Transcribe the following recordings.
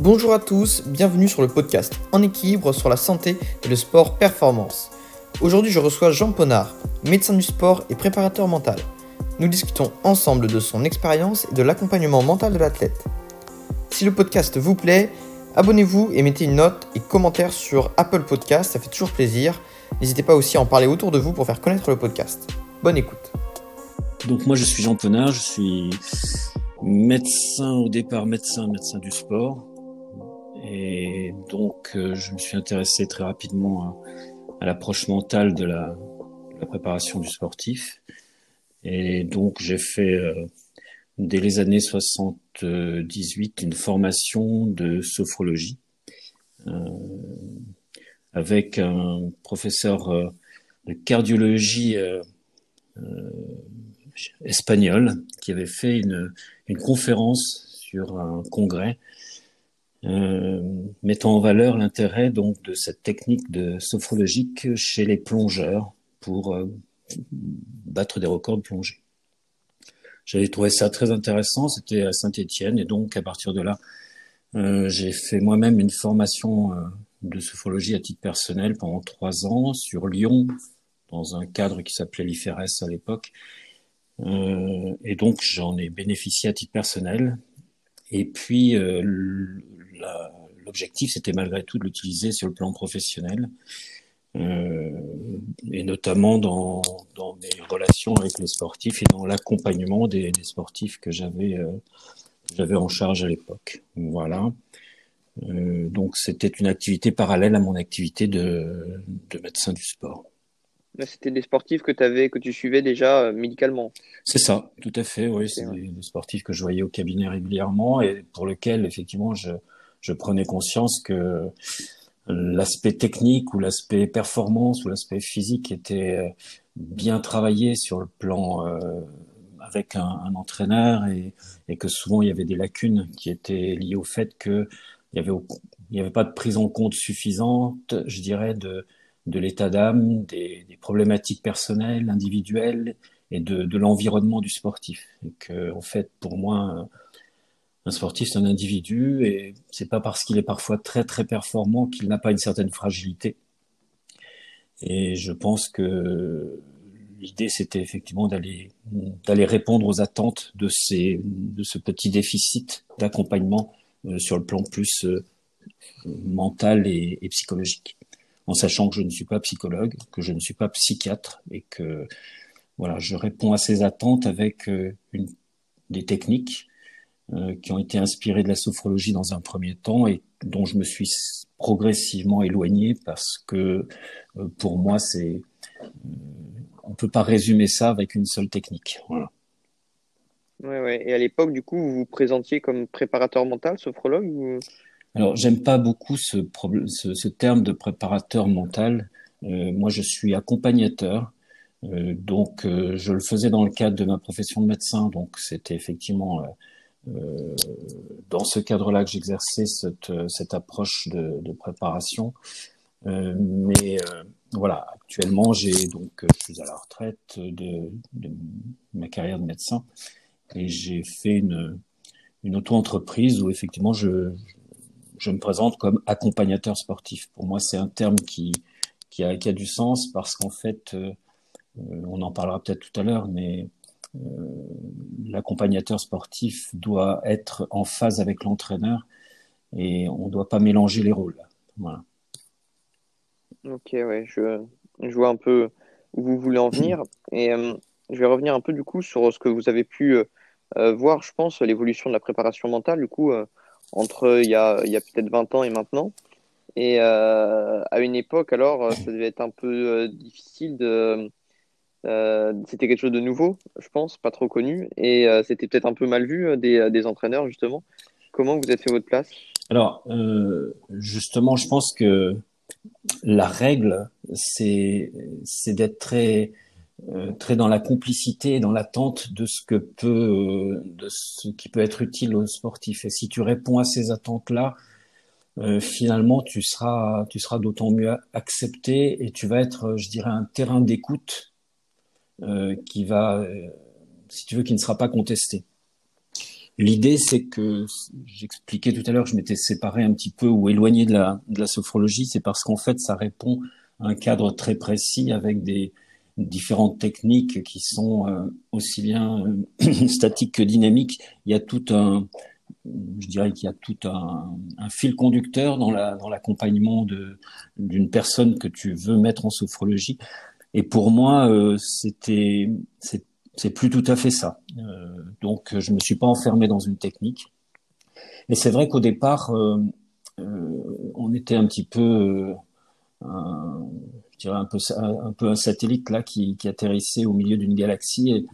Bonjour à tous, bienvenue sur le podcast En équilibre sur la santé et le sport performance. Aujourd'hui, je reçois Jean Ponard, médecin du sport et préparateur mental. Nous discutons ensemble de son expérience et de l'accompagnement mental de l'athlète. Si le podcast vous plaît, abonnez-vous et mettez une note et commentaire sur Apple Podcast, ça fait toujours plaisir. N'hésitez pas aussi à en parler autour de vous pour faire connaître le podcast. Bonne écoute. Donc moi je suis Jean Ponard, je suis médecin au départ, médecin, médecin du sport. Et donc euh, je me suis intéressé très rapidement à, l'approche mentale de la, préparation du sportif. Et donc j'ai fait euh, dès les années 78 une formation de sophrologie euh, avec un professeur de cardiologie espagnol qui avait fait une, une conférence sur un congrès euh, mettant en valeur l'intérêt donc de cette technique de sophrologique chez les plongeurs pour euh, battre des records de plongée. J'avais trouvé ça très intéressant, c'était à Saint-Étienne et donc à partir de là, euh, j'ai fait moi-même une formation de sophrologie à titre personnel pendant trois ans sur Lyon dans un cadre qui s'appelait l'IFRS à l'époque et donc j'en ai bénéficié à titre personnel. Et puis l'objectif, c'était malgré tout de l'utiliser sur le plan professionnel, euh, et notamment dans, dans mes relations avec les sportifs et dans l'accompagnement des, des, sportifs que j'avais euh, j'avais en charge à l'époque. Voilà. Euh, donc c'était une activité parallèle à mon activité de, de médecin du sport. C'était des sportifs que tu avais, que tu suivais déjà médicalement. C'est ça, tout à fait. Oui, c'est des, sportifs que je voyais au cabinet régulièrement et pour lesquels effectivement je, je prenais conscience que l'aspect technique ou l'aspect performance ou l'aspect physique était euh, bien travaillé sur le plan euh, avec un, entraîneur et, que souvent il y avait des lacunes qui étaient liées au fait que il y avait pas de prise en compte suffisante, je dirais, de l'état d'âme, des, des, problématiques personnelles, individuelles et de, de l'environnement du sportif. Et que, en fait, pour moi, un sportif, c'est un individu et c'est pas parce qu'il est parfois très très performant qu'il n'a pas une certaine fragilité. Et je pense que l'idée, c'était effectivement d'aller d'aller répondre aux attentes de ces de ce petit déficit d'accompagnement euh, sur le plan plus euh, mental et, psychologique en sachant que je ne suis pas psychologue, que je ne suis pas psychiatre et que voilà, je réponds à ces attentes avec euh, des techniques qui ont été inspirées de la sophrologie dans un premier temps et dont je me suis progressivement éloigné parce que euh, pour moi c'est on peut pas résumer ça avec une seule technique. Voilà. Ouais, ouais. Et à l'époque, du coup, vous vous présentiez comme préparateur mental, sophrologue ou... Alors, j'aime pas beaucoup ce, ce, ce, terme de préparateur mental. Euh, moi, je suis accompagnateur. Euh, donc, euh, je le faisais dans le cadre de ma profession de médecin. Donc, c'était effectivement euh, euh, dans ce cadre-là que j'exerçais cette, cette approche de, préparation. mais voilà, actuellement, j'ai donc je suis à la retraite de, ma carrière de médecin et j'ai fait une, une auto-entreprise où effectivement je, je me présente comme accompagnateur sportif. Pour moi, c'est un terme qui, qui, a, qui a du sens parce qu'en fait, euh, euh, on en parlera peut-être tout à l'heure, mais euh, l'accompagnateur sportif doit être en phase avec l'entraîneur et on ne doit pas mélanger les rôles. Voilà. Ok, ouais, je, je vois un peu où vous voulez en venir et euh, je vais revenir un peu du coup sur ce que vous avez pu euh, voir, je pense, l'évolution de la préparation mentale. Du coup, entre il y a, il y a peut-être 20 ans et maintenant. Et euh, à une époque, alors, ça devait être un peu euh, difficile de. Euh, c'était quelque chose de nouveau, je pense, pas trop connu, et euh, c'était peut-être un peu mal vu euh, des, entraîneurs, justement. Comment vous avez fait votre place? Alors, justement, je pense que la règle, c'est d'être très très dans la complicité dans l'attente de ce que peut, de ce qui peut être utile aux sportifs. Et si tu réponds à ces attentes-là, finalement, tu seras, tu seras d'autant mieux accepté et tu vas être, je dirais, un terrain d'écoute qui va, si tu veux, qui ne sera pas contesté. L'idée, c'est que j'expliquais tout à l'heure, je m'étais séparé un petit peu ou éloigné de la, la sophrologie, c'est parce qu'en fait, ça répond à un cadre très précis avec des différentes techniques qui sont euh, aussi bien euh, statiques que dynamiques. Il y a tout un, je dirais qu'il y a tout un, fil conducteur dans la l'accompagnement de d'une personne que tu veux mettre en sophrologie. Et pour moi, euh, c'était c'est plus tout à fait ça. Euh, donc, je me suis pas enfermé dans une technique. Et c'est vrai qu'au départ, euh, on était un petit peu, un, je un peu, un, satellite là qui, qui atterrissait au milieu d'une galaxie. Et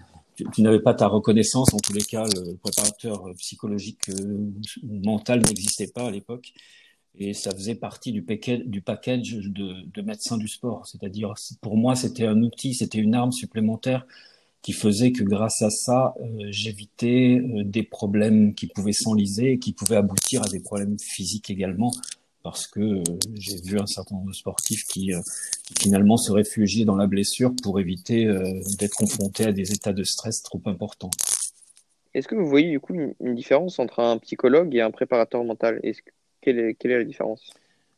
tu, n'avais pas ta reconnaissance. En tous les cas, le préparateur psychologique mental n'existait pas à l'époque. Et ça faisait partie du, package, de, de médecins du sport. C'est-à-dire, pour moi, c'était un outil, c'était une arme supplémentaire qui faisait que grâce à ça, euh, j'évitais euh, des problèmes qui pouvaient s'enliser et qui pouvaient aboutir à des problèmes physiques également, parce que euh, j'ai vu un certain nombre de sportifs qui, finalement se réfugiaient dans la blessure pour éviter d'être confrontés à des états de stress trop importants. Est-ce que vous voyez du coup une, différence entre un psychologue et un préparateur mental? Quelle, est, la différence?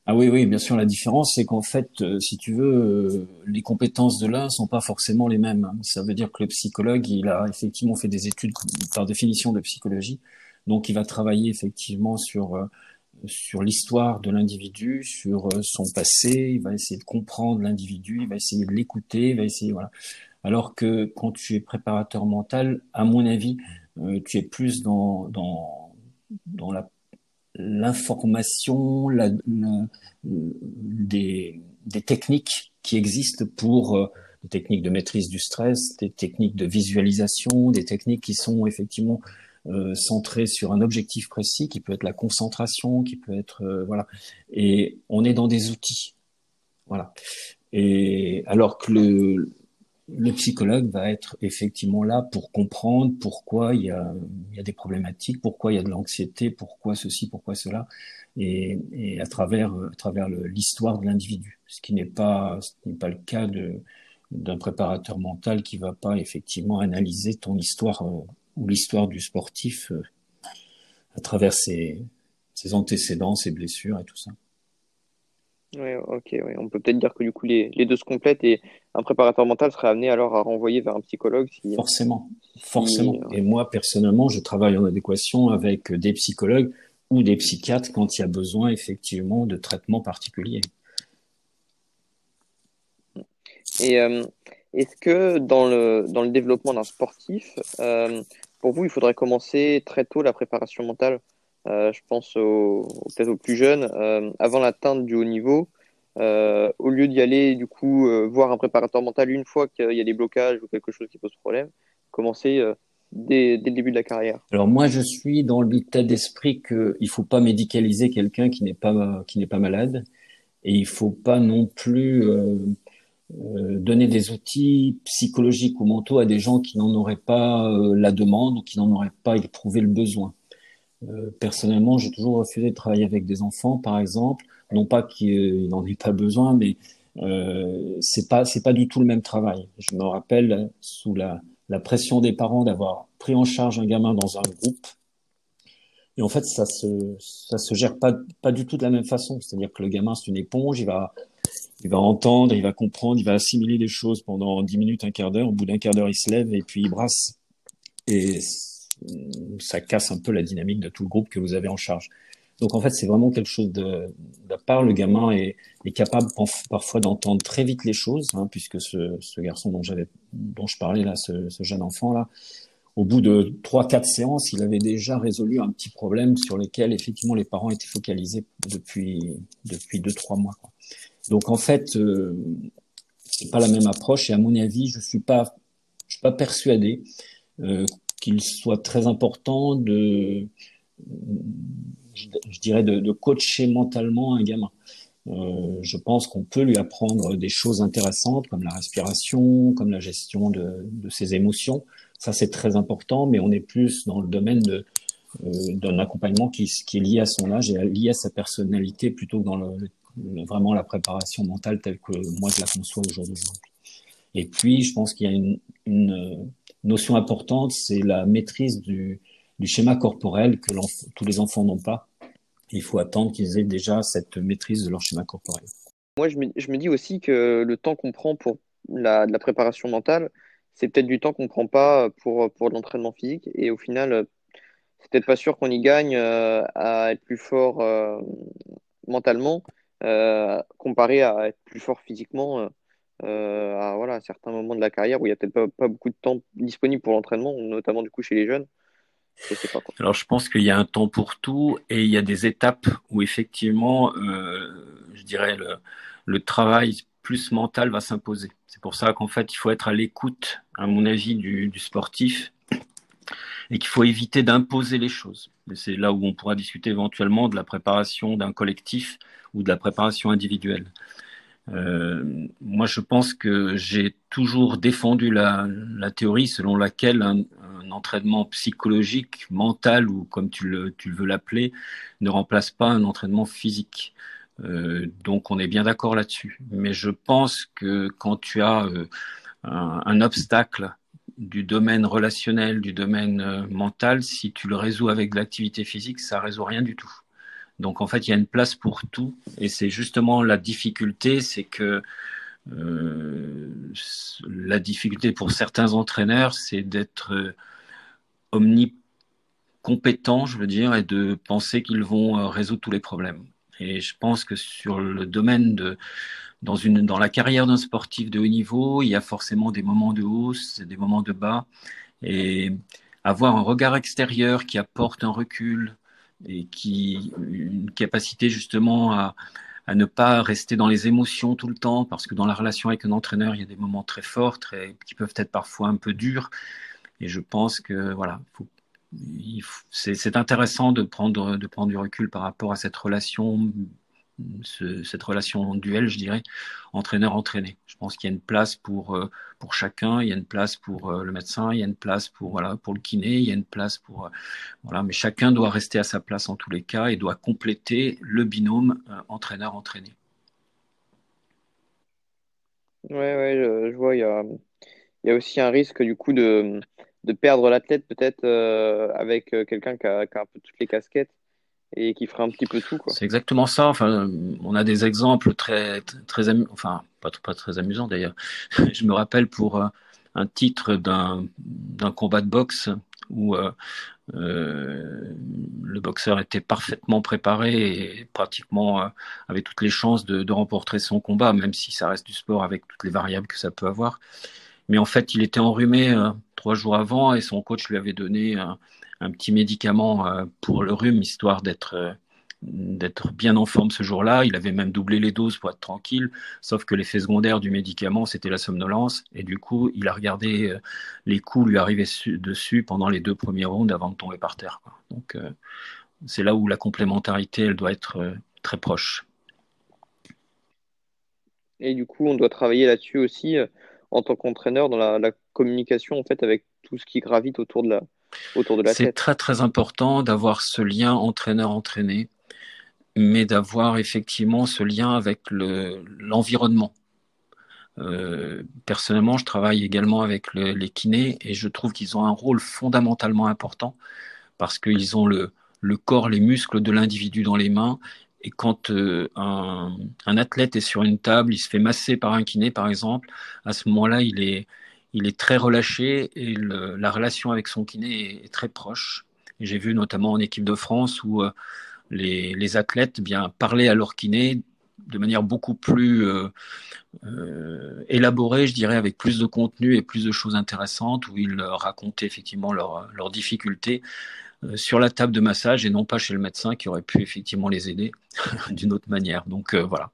Ah oui, oui, bien sûr. La différence, c'est qu'en fait, euh, si tu veux, euh, les compétences de l'un sont pas forcément les mêmes. Ça veut dire que le psychologue, il a effectivement fait des études par définition de psychologie, donc il va travailler effectivement sur euh, sur l'histoire de l'individu, sur son passé. Il va essayer de comprendre l'individu, il va essayer de l'écouter, il va essayer voilà. Alors que quand tu es préparateur mental, à mon avis, tu es plus dans dans dans la l'information, la, des, des, techniques qui existent pour euh, des techniques de maîtrise du stress, des techniques de visualisation, des techniques qui sont effectivement euh, centrées sur un objectif précis, qui peut être la concentration, qui peut être euh, voilà. Et on est dans des outils, voilà. Et alors que le le psychologue va être effectivement là pour comprendre pourquoi il y a, des problématiques, pourquoi il y a de l'anxiété, pourquoi ceci, pourquoi cela, et, à travers, à travers l'histoire de l'individu. Ce qui n'est pas, pas le cas d'un préparateur mental qui va pas effectivement analyser ton histoire euh, ou l'histoire du sportif euh, à travers ses, ses antécédents, ses blessures et tout ça. Oui, ok, oui. On peut peut-être dire que du coup les, les, deux se complètent et un préparateur mental serait amené alors à renvoyer vers un psychologue. Si, forcément, forcément. Et moi personnellement, je travaille en adéquation avec des psychologues ou des psychiatres quand il y a besoin effectivement de traitements particuliers. Et euh, est-ce que dans le, dans le développement d'un sportif, euh, pour vous, il faudrait commencer très tôt la préparation mentale? Euh, je pense peut-être aux plus jeunes, avant l'atteinte du haut niveau, euh, au lieu d'y aller, du coup, voir un préparateur mental une fois qu'il y a des blocages ou quelque chose qui pose problème, commencer dès, dès, le début de la carrière Alors moi, je suis dans l'état d'esprit qu'il ne faut pas médicaliser quelqu'un qui n'est pas qui n'est pas malade, et il faut pas non plus euh, donner des outils psychologiques ou mentaux à des gens qui n'en auraient pas la demande ou qui n'en auraient pas éprouvé le besoin. Euh, personnellement, j'ai toujours refusé de travailler avec des enfants, par exemple. Non pas qu'il n'en ait pas besoin, mais euh, c'est pas c'est pas du tout le même travail. Je me rappelle sous la, la pression des parents d'avoir pris en charge un gamin dans un groupe. Et en fait, ça se ça se gère pas pas du tout de la même façon. C'est-à-dire que le gamin c'est une éponge, il va il va entendre, il va comprendre, il va assimiler les choses pendant dix minutes, un quart d'heure. Au bout d'un quart d'heure, il se lève et puis il brasse. Et ça casse un peu la dynamique de tout le groupe que vous avez en charge. Donc en fait, c'est vraiment quelque chose de d'à part. Le gamin est, est capable parfois d'entendre très vite les choses, hein, puisque ce, ce garçon dont j'avais, dont je parlais là, ce, ce jeune enfant là, au bout de trois quatre séances, il avait déjà résolu un petit problème sur lequel effectivement les parents étaient focalisés depuis depuis deux trois mois. Quoi. Donc en fait, euh, c'est pas la même approche et à mon avis, je suis pas je suis pas persuadé euh, qu'il soit très important de, je, dirais, de, coacher mentalement un gamin. Euh, je pense qu'on peut lui apprendre des choses intéressantes comme la respiration, comme la gestion de, ses émotions. Ça, c'est très important, mais on est plus dans le domaine euh, d'un accompagnement qui, est lié à son âge et lié à sa personnalité plutôt que dans vraiment la préparation mentale telle que moi je la conçois aujourd'hui. Et puis, je pense qu'il y a une, une, notion importante, c'est la maîtrise du, du schéma corporel que tous les enfants n'ont pas. Il faut attendre qu'ils aient déjà cette maîtrise de leur schéma corporel. Moi, je me, dis aussi que le temps qu'on prend pour la, préparation mentale, c'est peut-être du temps qu'on ne prend pas pour, pour l'entraînement physique. Et au final, c'est peut-être pas sûr qu'on y gagne euh, à être plus fort euh, mentalement euh, comparé à être plus fort physiquement à, voilà, certains moments de la carrière où il n'y a peut-être pas, pas, beaucoup de temps disponible pour l'entraînement, notamment du coup chez les jeunes. Alors je pense qu'il y a un temps pour tout et il y a des étapes où effectivement, je dirais, le, travail plus mental va s'imposer. C'est pour ça qu'en fait, il faut être à l'écoute, à mon avis, du sportif et qu'il faut éviter d'imposer les choses. C'est là où on pourra discuter éventuellement de la préparation d'un collectif ou de la préparation individuelle. Euh, moi, je pense que j'ai toujours défendu la, théorie selon laquelle un, entraînement psychologique, mental ou comme tu le, tu veux l'appeler, ne remplace pas un entraînement physique. Euh, donc, on est bien d'accord là-dessus. Mais je pense que quand tu as euh, un, un, obstacle du domaine relationnel, du domaine mental, si tu le résous avec de l'activité physique, ça résout rien du tout. Donc en fait, il y a une place pour tout, et c'est justement la difficulté, c'est que euh, la difficulté pour certains entraîneurs, c'est d'être euh, omnicompétent, je veux dire, et de penser qu'ils vont euh, résoudre tous les problèmes. Et je pense que sur le domaine de dans, une, dans la carrière d'un sportif de haut niveau, il y a forcément des moments de hausse, des moments de bas. Et avoir un regard extérieur qui apporte un recul et qui une capacité justement à, ne pas rester dans les émotions tout le temps, parce que dans la relation avec un entraîneur, il y a des moments très forts, très, qui peuvent être parfois un peu durs. Et je pense que voilà, faut, c'est intéressant de prendre, de prendre du recul par rapport à cette relation ce, cette relation duel, je dirais, entraîneur-entraîné. Je pense qu'il y a une place pour, euh, pour chacun, il y a une place pour euh, le médecin, il y a une place pour, voilà, pour le kiné, il y a une place pour. Euh, voilà, mais chacun doit rester à sa place en tous les cas et doit compléter le binôme entraîneur-entraîné. Ouais, ouais, je, vois, il y a, aussi un risque du coup de, de perdre l'athlète peut-être avec quelqu'un qui a un peu toutes les casquettes et qui ferait un petit peu tout. C'est exactement ça. Enfin, on a des exemples très, très, enfin, pas, très amusants d'ailleurs. Je me rappelle pour euh, un titre d'un, combat de boxe où euh, euh, le boxeur était parfaitement préparé et pratiquement avait toutes les chances de, remporter son combat, même si ça reste du sport avec toutes les variables que ça peut avoir. Mais en fait, il était enrhumé trois jours avant et son coach lui avait donné un, petit médicament euh, pour le rhume, histoire d'être euh, d'être bien en forme ce jour-là. Il avait même doublé les doses pour être tranquille, sauf que l'effet secondaire du médicament, c'était la somnolence. Et du coup, il a regardé euh, les coups lui arriver dessus pendant les deux premiers rounds avant de tomber par terre. Donc, c'est là où la complémentarité, elle doit être très proche. Et du coup, on doit travailler là-dessus aussi en tant qu'entraîneur dans la, la, communication en fait avec tout ce qui gravite autour de la, autour de la C'est très très important d'avoir ce lien entraîneur-entraîné, mais d'avoir effectivement ce lien avec l'environnement. Euh, personnellement, je travaille également avec le, les kinés et je trouve qu'ils ont un rôle fondamentalement important parce qu'ils ont le, le corps, les muscles de l'individu dans les mains. Et quand euh, un, un, athlète est sur une table, il se fait masser par un kiné, par exemple, à ce moment-là, il est, il est très relâché et la relation avec son kiné est, très proche. J'ai vu notamment en équipe de France où euh, les, athlètes bien parlaient à leur kiné de manière beaucoup plus euh, euh, élaborée, je dirais, avec plus de contenu et plus de choses intéressantes, où ils racontaient effectivement leurs leur difficultés sur la table de massage et non pas chez le médecin qui aurait pu effectivement les aider d'une autre manière. Donc voilà.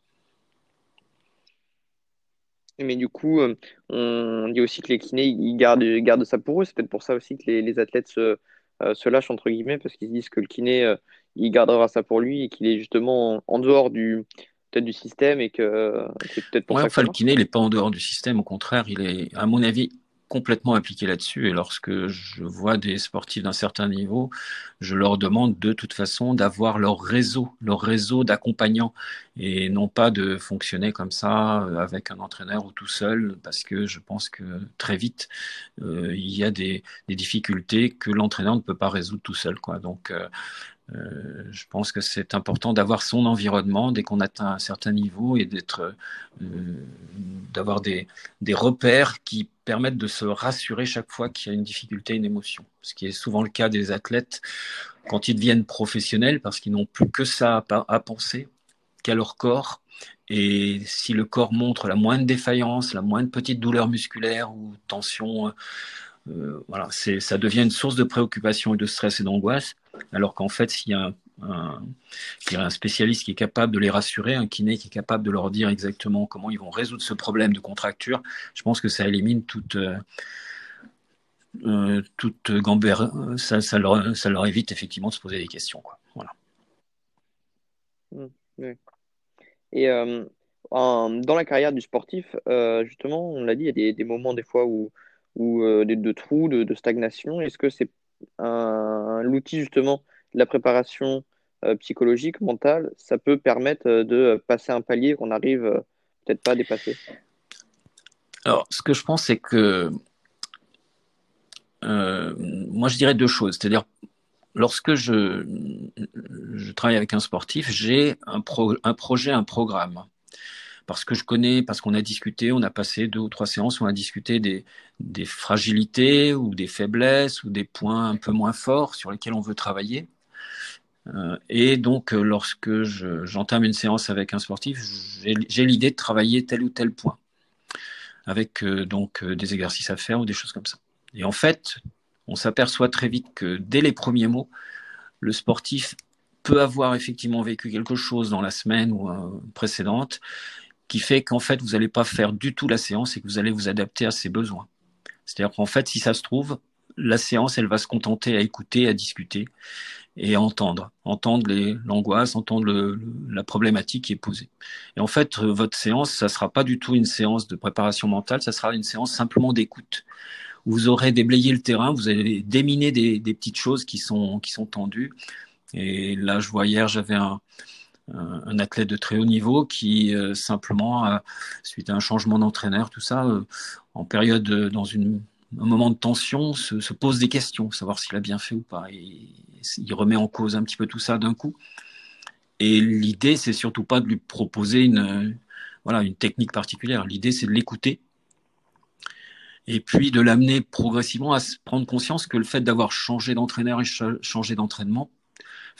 Mais du coup, euh, on dit aussi que les kinés, ils gardent, ils gardent ça pour eux. C'est peut-être pour ça aussi que les, les athlètes se, euh, se, lâchent, entre guillemets, parce qu'ils se disent que le kiné, euh, il gardera ça pour lui et qu'il est justement en, en dehors du peut-être du système et que c'est peut-être pour ouais, ça enfin, le kiné, il n'est pas en dehors du système. Au contraire, il est, à mon avis, complètement impliqué là-dessus. Et lorsque je vois des sportifs d'un certain niveau, je leur demande de toute façon d'avoir leur réseau, leur réseau d'accompagnants, et non pas de fonctionner comme ça euh, avec un entraîneur ou tout seul, parce que je pense que très vite euh, il y a des, difficultés que l'entraîneur ne peut pas résoudre tout seul. Quoi. Donc euh, euh, je pense que c'est important d'avoir son environnement dès qu'on atteint un certain niveau et d'être, euh, d'avoir des, repères qui permettent de se rassurer chaque fois qu'il y a une difficulté, une émotion. Ce qui est souvent le cas des athlètes quand ils deviennent professionnels parce qu'ils n'ont plus que ça à, penser qu'à leur corps. Et si le corps montre la moindre défaillance, la moindre petite douleur musculaire ou tension, euh, voilà, ça devient une source de préoccupation et de stress et d'angoisse. Alors qu'en fait, s'il y a un, spécialiste qui est capable de les rassurer, un kiné qui est capable de leur dire exactement comment ils vont résoudre ce problème de contracture, je pense que ça élimine toute, euh, euh toute gambère, ça, leur, ça leur évite effectivement de se poser des questions. Quoi. Voilà. Mmh, et euh, dans la carrière du sportif, justement, on l'a dit, il y a des, moments des fois où, où de, de, trous, de, de stagnation. Est-ce que c'est l'outil justement de la préparation euh, psychologique, mentale, ça peut permettre euh, de passer un palier qu'on n'arrive peut-être pas à dépasser. Alors, ce que je pense, c'est que euh, moi, je dirais deux choses. C'est-à-dire, lorsque je, je travaille avec un sportif, j'ai un, pro, un projet, un programme parce que je connais, parce qu'on a discuté, on a passé deux ou trois séances, on a discuté des, fragilités ou des faiblesses ou des points un peu moins forts sur lesquels on veut travailler. Euh, et donc, euh, lorsque j'entame une séance avec un sportif, j'ai l'idée de travailler tel ou tel point, avec euh, donc des exercices à faire ou des choses comme ça. Et en fait, on s'aperçoit très vite que dès les premiers mots, le sportif peut avoir effectivement vécu quelque chose dans la semaine ou précédente qui fait qu'en fait, vous n'allez pas faire du tout la séance et que vous allez vous adapter à ses besoins. C'est-à-dire qu'en fait, si ça se trouve, la séance, elle va se contenter à écouter, à discuter et à entendre, entendre l'angoisse, entendre la problématique qui est posée. Et en fait, votre séance, ça sera pas du tout une séance de préparation mentale, ça sera une séance simplement d'écoute. Vous aurez déblayé le terrain, vous allez déminer des, des petites choses qui sont qui sont tendues. Et là, je vois hier, j'avais un, un athlète de très haut niveau qui euh, simplement, suite à un changement d'entraîneur, tout ça, euh, en période, euh, dans un moment de tension, se, se, pose des questions, savoir s'il a bien fait ou pas. Il remet en cause un petit peu tout ça d'un coup. Et l'idée, c'est surtout pas de lui proposer une, voilà, une technique particulière. L'idée, c'est de l'écouter et puis de l'amener progressivement à prendre conscience que le fait d'avoir changé d'entraîneur et changé d'entraînement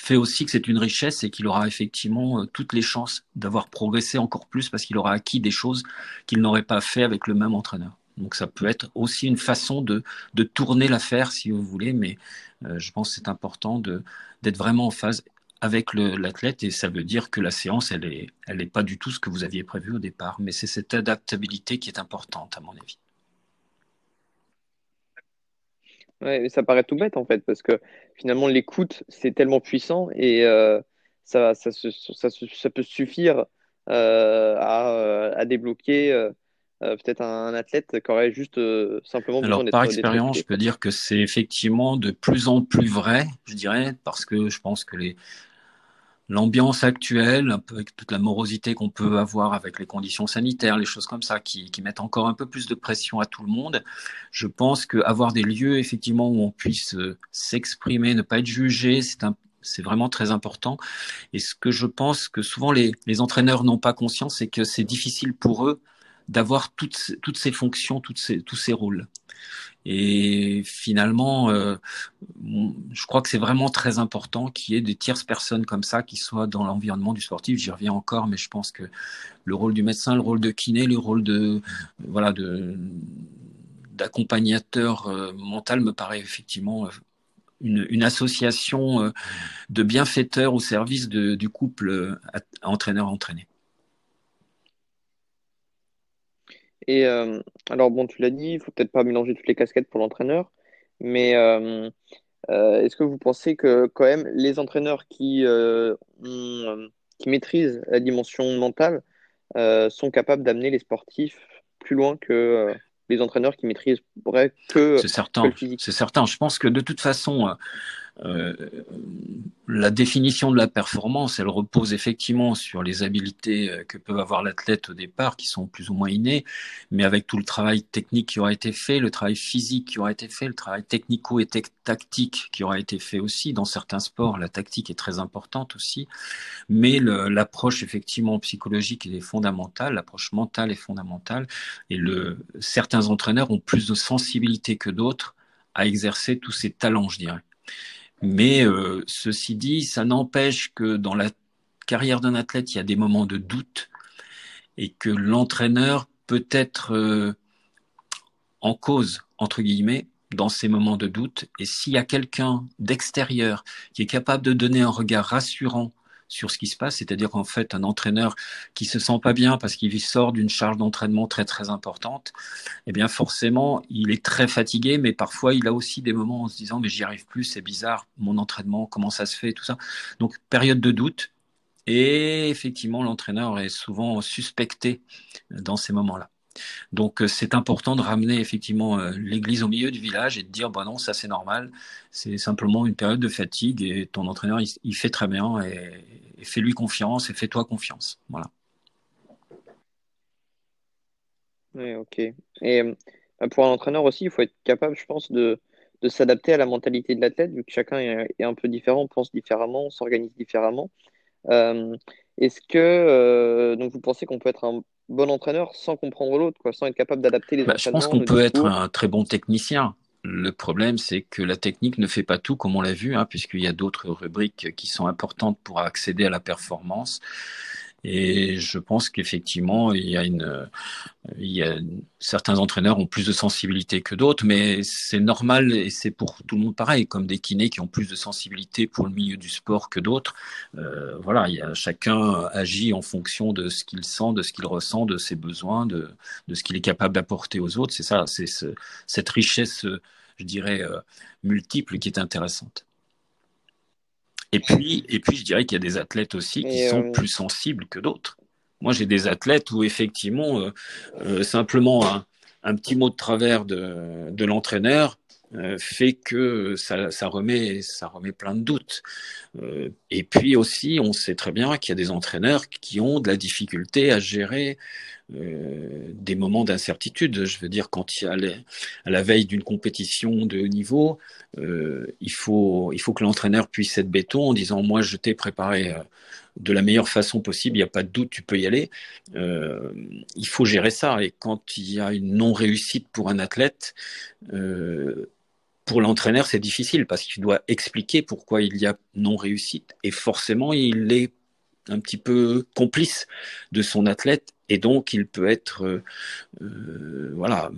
fait aussi que c'est une richesse et qu'il aura effectivement euh, toutes les chances d'avoir progressé encore plus parce qu'il aura acquis des choses qu'il n'aurait pas fait avec le même entraîneur. Donc ça peut être aussi une façon de, de tourner l'affaire si vous voulez, mais euh, je pense que c'est important d'être vraiment en phase avec l'athlète et ça veut dire que la séance elle est elle n'est pas du tout ce que vous aviez prévu au départ, mais c'est cette adaptabilité qui est importante à mon avis. Ouais, ça paraît tout bête en fait, parce que finalement l'écoute c'est tellement puissant et euh, ça, ça, ça, ça, peut suffire euh, à, euh, à, débloquer euh, peut-être un, athlète qui aurait juste euh, simplement besoin Alors par expérience, je peux dire que c'est effectivement de plus en plus vrai, je dirais, parce que je pense que les, l'ambiance actuelle, un peu avec toute la morosité qu'on peut avoir avec les conditions sanitaires, les choses comme ça, qui, qui, mettent encore un peu plus de pression à tout le monde. Je pense qu'avoir des lieux effectivement où on puisse euh, s'exprimer, ne pas être jugé, c'est un c'est vraiment très important. Et ce que je pense que souvent les, les entraîneurs n'ont pas conscience, c'est que c'est difficile pour eux d'avoir toutes, toutes ces fonctions, toutes ces, tous ces rôles. Et finalement, euh, je crois que c'est vraiment très important qu'il y ait des tierces personnes comme ça qui soient dans l'environnement du sportif. J'y reviens encore, mais je pense que le rôle du médecin, le rôle de kiné, le rôle de voilà de d'accompagnateur euh, mental me paraît effectivement euh, une, association de bienfaiteurs au service du couple entraîneur-entraîné. Et euh, alors, bon, tu l'as dit, il faut peut-être pas mélanger toutes les casquettes pour l'entraîneur, mais euh, euh, est-ce que vous pensez que quand même les entraîneurs qui, ont, qui maîtrisent la dimension mentale sont capables d'amener les sportifs plus loin que les entraîneurs qui maîtriseraient que, c'est certain, C'est certain. Je pense que de toute façon, euh, la définition de la performance, elle repose effectivement sur les habiletés euh, que peut avoir l'athlète au départ, qui sont plus ou moins innées, mais avec tout le travail technique qui aura été fait, le travail physique qui aura été fait, le travail technico et tactique qui aura été fait aussi. Dans certains sports, la tactique est très importante aussi, mais l'approche effectivement psychologique est fondamentale, l'approche mentale est fondamentale, et le, certains entraîneurs ont plus de sensibilité que d'autres à exercer tous ces talents, je dirais. Mais euh, ceci dit, ça n'empêche que dans la carrière d'un athlète, il y a des moments de doute et que l'entraîneur peut être euh, en cause, entre guillemets, dans ces moments de doute. Et s'il y a quelqu'un d'extérieur qui est capable de donner un regard rassurant sur ce qui se passe, c'est-à-dire qu'en fait un entraîneur qui se sent pas bien parce qu'il sort d'une charge d'entraînement très très importante, eh bien forcément il est très fatigué, mais parfois il a aussi des moments en se disant mais j'y arrive plus, c'est bizarre mon entraînement, comment ça se fait, tout ça. Donc période de doute et effectivement l'entraîneur est souvent suspecté dans ces moments-là. Donc euh, c'est important de ramener effectivement euh, l'église au milieu du village et de dire bon non ça c'est normal, c'est simplement une période de fatigue et ton entraîneur il, fait très bien et, fais-lui confiance et fais-toi confiance. Voilà. Oui, ok. Et euh, pour un entraîneur aussi, il faut être capable, je pense, de, s'adapter à la mentalité de l'athlète, vu que chacun est, un peu différent, pense différemment, s'organise différemment. Est-ce que donc vous pensez qu'on peut être un bon entraîneur sans comprendre l'autre, quoi, sans être capable d'adapter les bah, Je pense qu'on peut être un très bon technicien. Le problème, c'est que la technique ne fait pas tout, comme on l'a vu, hein, puisqu'il y a d'autres rubriques qui sont importantes pour accéder à la performance. Et je pense qu'effectivement, il y a une, il y a certains entraîneurs ont plus de sensibilité que d'autres, mais c'est normal et c'est pour tout le monde pareil, comme des kinés qui ont plus de sensibilité pour le milieu du sport que d'autres. Euh, voilà, il y a, chacun agit en fonction de ce qu'il sent, de ce qu'il ressent, de ses besoins, de, de ce qu'il est capable d'apporter aux autres. C'est ça, c'est ce, cette richesse, je dirais, euh, multiple qui est intéressante. Et puis, et puis je dirais qu'il y a des athlètes aussi qui sont euh, plus sensibles que d'autres. Moi, j'ai des athlètes où effectivement, euh, euh, simplement un, un, petit mot de travers de, de l'entraîneur fait que ça, ça, remet, ça remet plein de doutes. et puis aussi, on sait très bien qu'il y a des entraîneurs qui ont de la difficulté à gérer des moments d'incertitude. Je veux dire, quand il y a à la veille d'une compétition de haut niveau, euh, il, faut, il faut que l'entraîneur puisse être béton en disant moi je t'ai préparé euh, de la meilleure façon possible, il n'y a pas de doute, tu peux y aller. il faut gérer ça. Et quand il y a une non-réussite pour un athlète, pour l'entraîneur, c'est difficile parce qu'il doit expliquer pourquoi il y a non-réussite. Et forcément, il est un petit peu complice de son athlète et donc il peut être euh, euh, voilà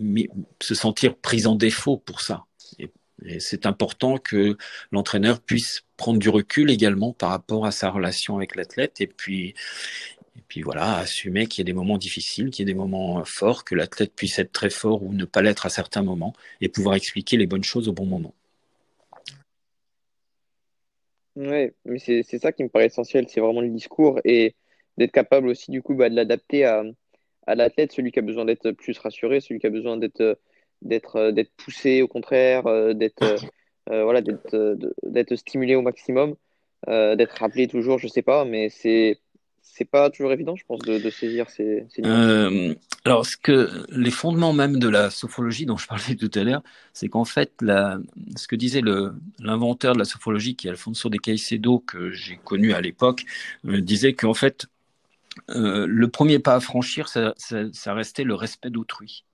se sentir pris en défaut pour ça. Et, c'est important que l'entraîneur puisse prendre du recul également par rapport à sa relation avec l'athlète et puis et puis voilà, assumer qu'il y a des moments difficiles, qu'il y a des moments forts, que l'athlète puisse être très fort ou ne pas l'être à certains moments et pouvoir expliquer les bonnes choses au bon moment. Oui, mais c'est ça qui me paraît essentiel, c'est vraiment le discours et d'être capable aussi du coup bah, de l'adapter à, à l'athlète, celui qui a besoin d'être plus rassuré, celui qui a besoin d'être d'être d'être poussé au contraire, euh, d'être euh, voilà d'être d'être stimulé au maximum, euh, d'être rappelé toujours, je sais pas, mais c'est c'est pas toujours évident, je pense, de, de saisir ces, ces alors, ce que les fondements même de la sophrologie dont je parlais tout à l'heure, c'est qu'en fait, la, ce que disait l'inventeur de la sophrologie, qui est Alfonso de Caicedo, que j'ai connu à l'époque, disait qu'en fait, euh, le premier pas à franchir, ça, restait le respect d'autrui.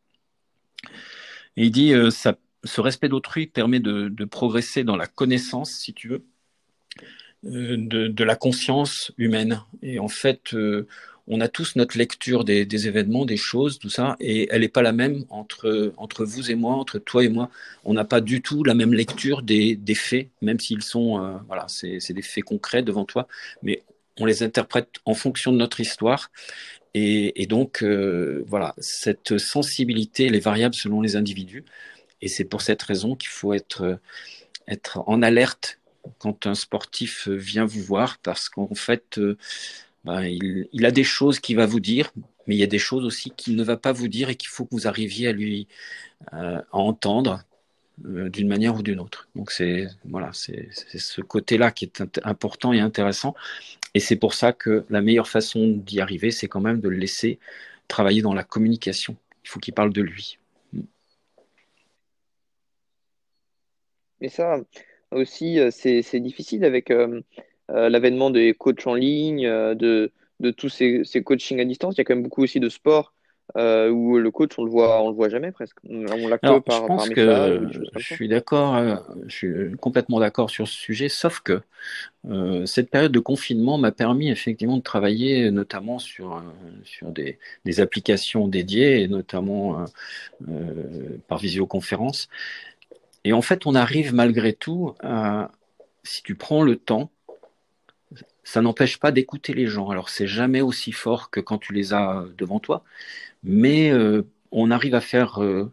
Et il dit, euh, ce respect d'autrui permet de, progresser dans la connaissance, si tu veux, euh, de, la conscience humaine. Et en fait, on a tous notre lecture des, événements, des choses, tout ça, et elle n'est pas la même entre, entre vous et moi, entre toi et moi. On n'a pas du tout la même lecture des, faits, même s'ils sont, voilà, c'est des faits concrets devant toi, mais on les interprète en fonction de notre histoire. Et, donc, euh, voilà, cette sensibilité, elle est variable selon les individus. Et c'est pour cette raison qu'il faut être, en alerte quand un sportif vient vous voir, parce qu'en fait, euh, ben, il, a des choses qu'il va vous dire, mais il y a des choses aussi qu'il ne va pas vous dire et qu'il faut que vous arriviez à lui à entendre d'une manière ou d'une autre. Donc c'est voilà, c'est ce côté-là qui est important et intéressant. Et c'est pour ça que la meilleure façon d'y arriver, c'est quand même de le laisser travailler dans la communication. Il faut qu'il parle de lui. Mais ça aussi, euh, c'est difficile avec euh, euh, l'avènement des coachs en ligne, de, tous ces, ces coachings à distance. Il y a quand même beaucoup aussi de sports euh, où le coach, on le voit, on le voit jamais presque. On l'a que par, je pense que je suis d'accord, euh, je suis complètement d'accord sur ce sujet, sauf que euh, cette période de confinement m'a permis effectivement de travailler notamment sur, euh, sur des, des, applications dédiées, et notamment par visioconférence. Et en fait, on arrive malgré tout à, si tu prends le temps, ça n'empêche pas d'écouter les gens. Alors c'est jamais aussi fort que quand tu les as devant toi, mais euh, on arrive à faire euh,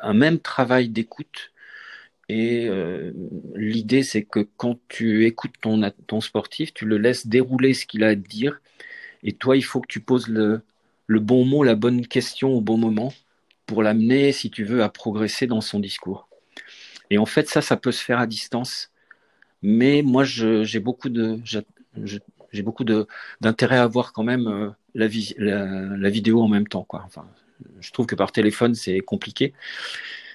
un même travail d'écoute. Et euh, l'idée, c'est que quand tu écoutes ton, sportif, tu le laisses dérouler ce qu'il a à te dire. Et toi, il faut que tu poses le bon mot, la bonne question au bon moment pour l'amener, si tu veux, à progresser dans son discours. Et en fait, ça, ça peut se faire à distance. Mais moi, j'ai beaucoup de, j'ai beaucoup d'intérêt à voir quand même euh, la, la, vidéo en même temps. Quoi. Enfin, je trouve que par téléphone, c'est compliqué.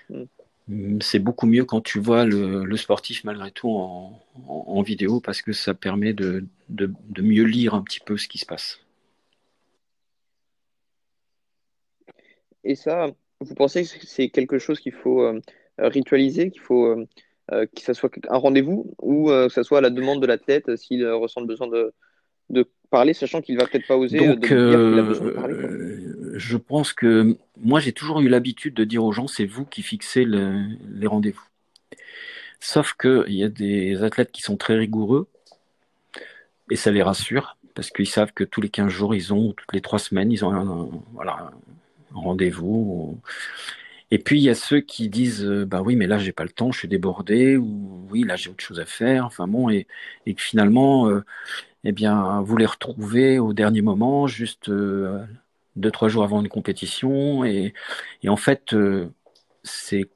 Mm. C'est beaucoup mieux quand tu vois le, sportif malgré tout en, vidéo parce que ça permet de, de, mieux lire un petit peu ce qui se passe. Et ça, vous pensez que c'est quelque chose qu'il faut euh, ritualiser, qu'il faut euh, que ça soit un rendez-vous ou que ça soit à la demande de l'athlète s'il ressent le besoin de, de parler, sachant qu'il va peut-être pas oser euh, Donc, euh, je pense que moi, j'ai toujours eu l'habitude de dire aux gens, c'est vous qui fixez les rendez-vous. Sauf qu'il y a des athlètes qui sont très rigoureux et ça les rassure parce qu'ils savent que tous les 15 jours, ils ont, toutes les 3 semaines, ils ont un, voilà, un rendez-vous. Et puis il y a ceux qui disent euh, bah oui mais là j'ai pas le temps, je suis débordé ou oui là j'ai autre chose à faire. Enfin bon et, et que finalement eh bien, vous les retrouvez au dernier moment, juste euh, deux, trois jours avant une compétition. Et, en fait, euh, c'est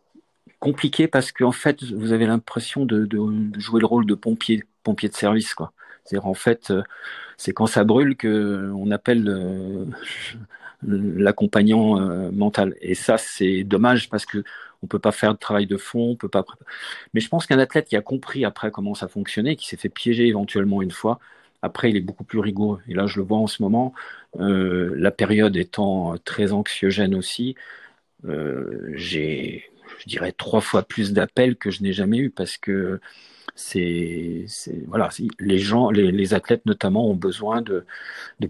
compliqué parce qu'en fait, vous avez l'impression de, jouer le rôle de pompier, pompier de service. quoi. C'est-à-dire, en fait, euh, c'est quand ça brûle qu'on appelle l'accompagnant mental. Et ça, c'est dommage parce que on peut pas faire de travail de fond, on peut pas. Mais je pense qu'un athlète qui a compris après comment ça fonctionnait, qui s'est fait piéger éventuellement une fois, après, il est beaucoup plus rigoureux. Et là, je le vois en ce moment, euh, la période étant très anxiogène aussi, euh, j'ai, je dirais, trois fois plus d'appels que je n'ai jamais eu parce que les athlètes notamment ont besoin de,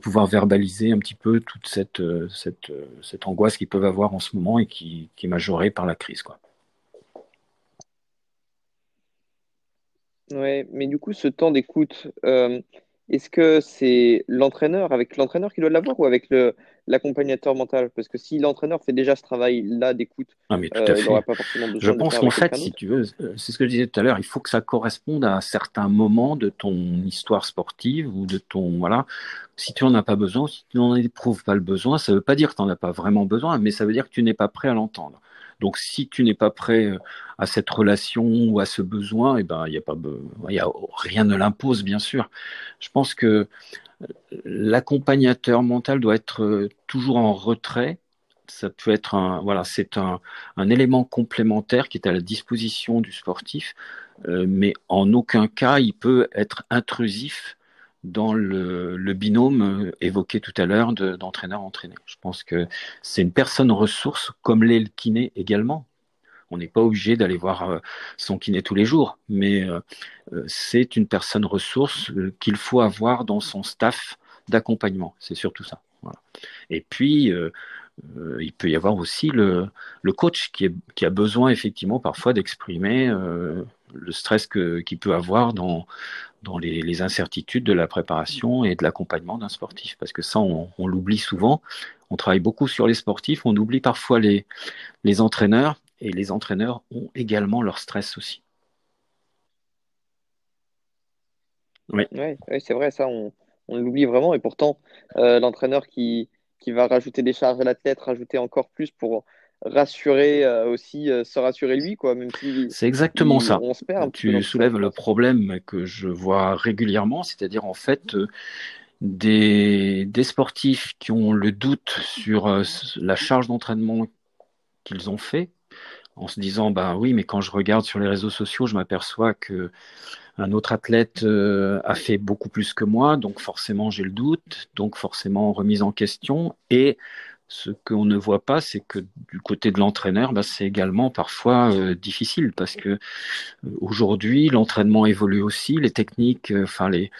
pouvoir verbaliser un petit peu toute cette, cette, cette angoisse qu'ils peuvent avoir en ce moment et qui, est majorée par la crise, quoi. Mais du coup, ce temps d'écoute, euh, est-ce que c'est l'entraîneur, avec l'entraîneur qui doit l'avoir ou avec l'accompagnateur mental? Parce que si l'entraîneur fait déjà ce travail-là d'écoute, ah, euh, il n'aura pas forcément besoin Je pense qu'en fait, si tu veux, c'est ce que je disais tout à l'heure, il faut que ça corresponde à un certain moment de ton histoire sportive ou de ton. Voilà. Si tu n'en as pas besoin, si tu n'en éprouves pas le besoin, ça ne veut pas dire que tu n'en as pas vraiment besoin, mais ça veut dire que tu n'es pas prêt à l'entendre. Donc, si tu n'es pas prêt euh, à cette relation ou à ce besoin, eh ben, y a pas, rien ne l'impose, bien sûr. Je pense que euh, l'accompagnateur mental doit être euh, toujours en retrait. Ça peut être voilà, c'est un, élément complémentaire qui est à la disposition du sportif, mais en aucun cas il peut être intrusif dans le, binôme euh, évoqué tout à l'heure d'entraîneur-entraîné. Je pense que c'est une personne ressource, comme l'est le kiné également. On n'est pas obligé d'aller voir euh, son kiné tous les jours, mais euh, c'est une personne ressource qu'il faut avoir dans son staff d'accompagnement. C'est surtout ça. Et puis, il peut y avoir aussi le, coach qui, a besoin effectivement parfois d'exprimer le stress qu'il peut avoir dans, dans les, incertitudes de la préparation et de l'accompagnement d'un sportif. Parce que ça, on, l'oublie souvent. On travaille beaucoup sur les sportifs, on oublie parfois les, les entraîneurs, et les entraîneurs ont également leur stress aussi. Oui, c'est vrai, ça, on, on l'oublie vraiment. Et pourtant, euh, l'entraîneur qui, qui va rajouter des charges à l'athlète, rajouter encore plus pour rassurer euh, aussi, euh, se rassurer lui, quoi. Même si c'est exactement ça. On se perd tu soulèves le problème que je vois régulièrement, c'est-à-dire en fait euh, des, des sportifs qui ont le doute sur la charge d'entraînement qu'ils ont fait, en se disant bah oui, mais quand je regarde sur les réseaux sociaux, je m'aperçois que un autre athlète a fait beaucoup plus que moi, donc forcément j'ai le doute, donc forcément remise en question et ce qu'on ne voit pas, c'est que du côté de l'entraîneur, bah, c'est également parfois euh, difficile parce que euh, aujourd'hui l'entraînement évolue aussi, les techniques, euh, enfin les,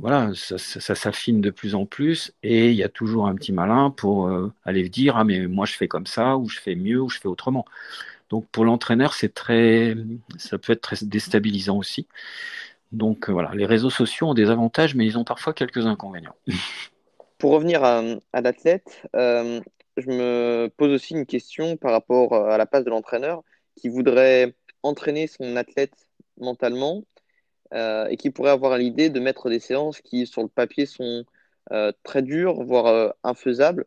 voilà, ça, ça, s'affine de plus en plus et il y a toujours un petit malin pour aller dire ah mais moi je fais comme ça ou je fais mieux ou je fais autrement. Donc pour l'entraîneur c'est très, ça peut être très déstabilisant aussi. Donc voilà, les réseaux sociaux ont des avantages mais ils ont parfois quelques inconvénients. Pour revenir à, l'athlète, euh, je me pose aussi une question par rapport à la place de l'entraîneur qui voudrait entraîner son athlète mentalement euh, et qui pourrait avoir l'idée de mettre des séances qui, sur le papier, sont euh, très dures, voire infaisables,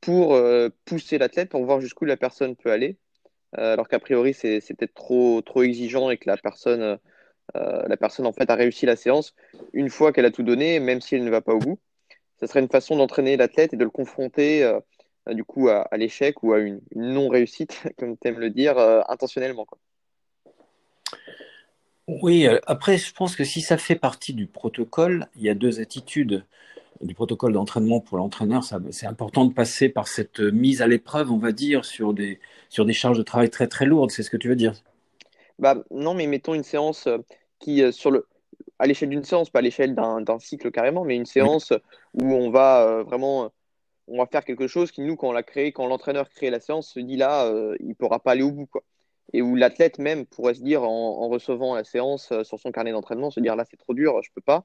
pour pousser l'athlète, pour voir jusqu'où la personne peut aller, alors qu'a priori, c'est peut-être trop, trop exigeant et que la personne, la personne, en fait, a réussi la séance une fois qu'elle a tout donné, même si elle ne va pas au bout ce serait une façon d'entraîner l'athlète et de le confronter euh, du coup à, l'échec ou à une, non-réussite, comme tu aimes le dire, euh, intentionnellement. Quoi. Oui, euh, après, je pense que si ça fait partie du protocole, il y a deux attitudes du protocole d'entraînement pour l'entraîneur. C'est important de passer par cette mise à l'épreuve, on va dire, sur des, sur des charges de travail très très lourdes. C'est ce que tu veux dire? Bah, Non, mais mettons une séance qui, sur le, à l'échelle d'une séance, pas à l'échelle d'un cycle carrément, mais une séance où on va euh, vraiment on va faire quelque chose qui, nous, quand on l'a créé, quand l'entraîneur crée la séance, se dit là, euh, il ne pourra pas aller au bout. Quoi. Et où l'athlète même pourrait se dire, en, recevant la séance euh, sur son carnet d'entraînement, se dire là, c'est trop dur, je ne peux pas.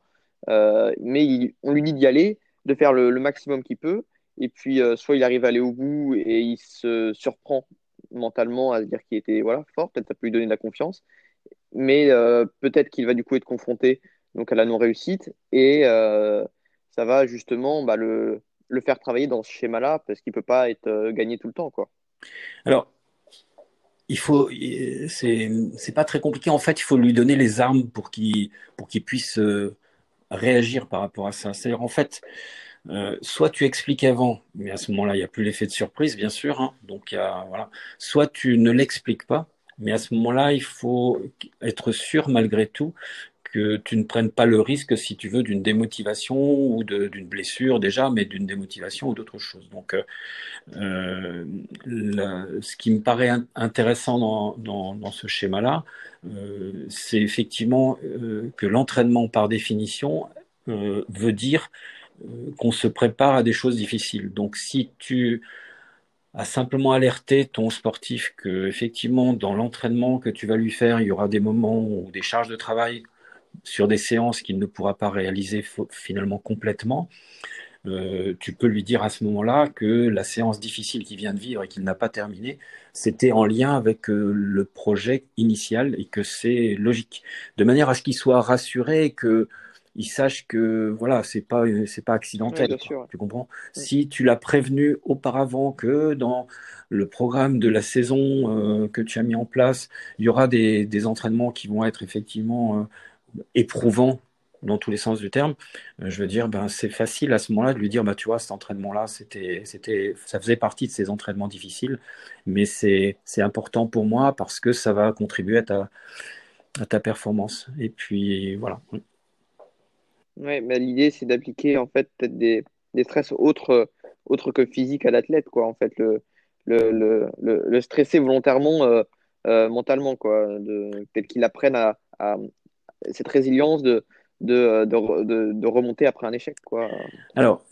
mais on lui dit d'y aller, de faire le, maximum qu'il peut. Et puis, soit il arrive à aller au bout et il se surprend mentalement à se dire qu'il était voilà, fort, peut-être ça peut lui donner de la confiance mais euh, peut-être qu'il va du coup être confronté donc à la non-réussite et euh, ça va justement bah, le, le, faire travailler dans ce schéma-là parce qu'il peut pas être euh, gagné tout le temps quoi. Alors il faut c'est pas très compliqué en fait il faut lui donner les armes pour qu'il pour qu'il puisse réagir par rapport à ça c'est-à-dire en fait soit tu expliques avant, mais à ce moment-là, il n'y a plus l'effet de surprise, bien sûr. Hein, donc, voilà. Soit tu ne l'expliques pas, mais à ce moment-là, il faut être sûr malgré tout que tu ne prennes pas le risque, si tu veux, d'une démotivation ou d'une blessure déjà, mais d'une démotivation ou d'autre chose. Donc, euh, euh ce qui me paraît intéressant dans, ce schéma-là, euh, c'est effectivement que l'entraînement, par définition, veut dire qu'on se prépare à des choses difficiles. Donc, si tu à simplement alerter ton sportif que effectivement dans l'entraînement que tu vas lui faire, il y aura des moments ou des charges de travail sur des séances qu'il ne pourra pas réaliser finalement complètement. Euh, tu peux lui dire à ce moment-là que la séance difficile qu'il vient de vivre et qu'il n'a pas terminée, c'était en lien avec euh, le projet initial et que c'est logique, de manière à ce qu'il soit rassuré que il sache que voilà, c'est pas c'est pas accidentel. Tu comprends? Si tu l'as prévenu auparavant que dans le programme de la saison euh, que tu as mis en place, il y aura des, des entraînements qui vont être effectivement euh, éprouvants dans tous les sens du terme, euh, je veux dire, ben c'est facile à ce moment-là de lui dire, bah tu vois, cet entraînement-là, c'était, c'était, ça faisait partie de ces entraînements difficiles, mais c'est, c'est important pour moi parce que ça va contribuer à ta, à ta performance. Et puis voilà. Ouais, mais l'idée, c'est d'appliquer en fait peut-être des, des stress autres, autres que physiques à l'athlète, quoi. En fait, le, le, le, le, stresser volontairement, euh, euh, mentalement, quoi. Peut-être qu'il apprenne à, à, cette résilience de, de, de, de, remonter après un échec, quoi. Alors,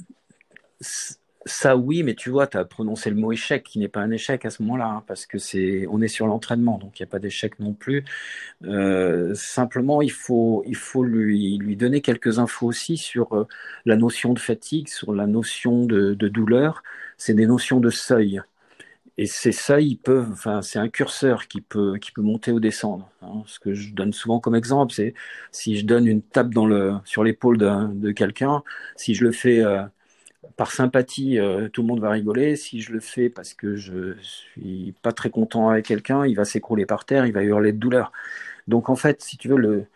ça oui, mais tu vois, tu as prononcé le mot échec qui n'est pas un échec à ce moment-là, hein, parce que c'est, on est sur l'entraînement, donc il n'y a pas d'échec non plus. Euh, simplement, il faut, il faut lui, lui donner quelques infos aussi sur euh, la notion de fatigue, sur la notion de, douleur. C'est des notions de seuil. Et ces seuils, ils peuvent, enfin, c'est un curseur qui peut, qui peut monter ou descendre. Hein. Ce que je donne souvent comme exemple, c'est si je donne une tape dans le, sur l'épaule de, de quelqu'un, si je le fais euh, par sympathie, tout le monde va rigoler. Si je le fais parce que je suis pas très content avec quelqu'un, il va s'écrouler par terre, il va hurler de douleur. Donc en fait, si tu veux, le,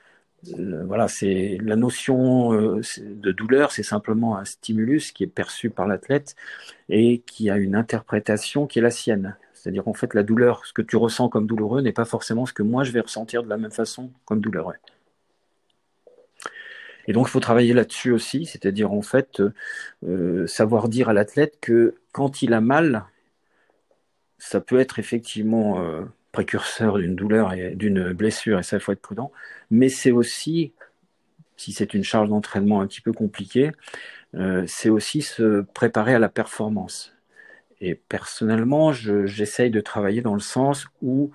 voilà, c'est la notion euh, de douleur, c'est simplement un stimulus qui est perçu par l'athlète et qui a une interprétation qui est la sienne. C'est-à-dire en fait la douleur, ce que tu ressens comme douloureux n'est pas forcément ce que moi je vais ressentir de la même façon comme douloureux. Et donc il faut travailler là-dessus aussi, c'est-à-dire en fait euh, savoir dire à l'athlète que quand il a mal, ça peut être effectivement euh, précurseur d'une douleur et d'une blessure, et ça, il faut être prudent. Mais c'est aussi, si c'est une charge d'entraînement un petit peu compliquée, euh, c'est aussi se préparer à la performance. Et personnellement, j'essaye de travailler dans le sens où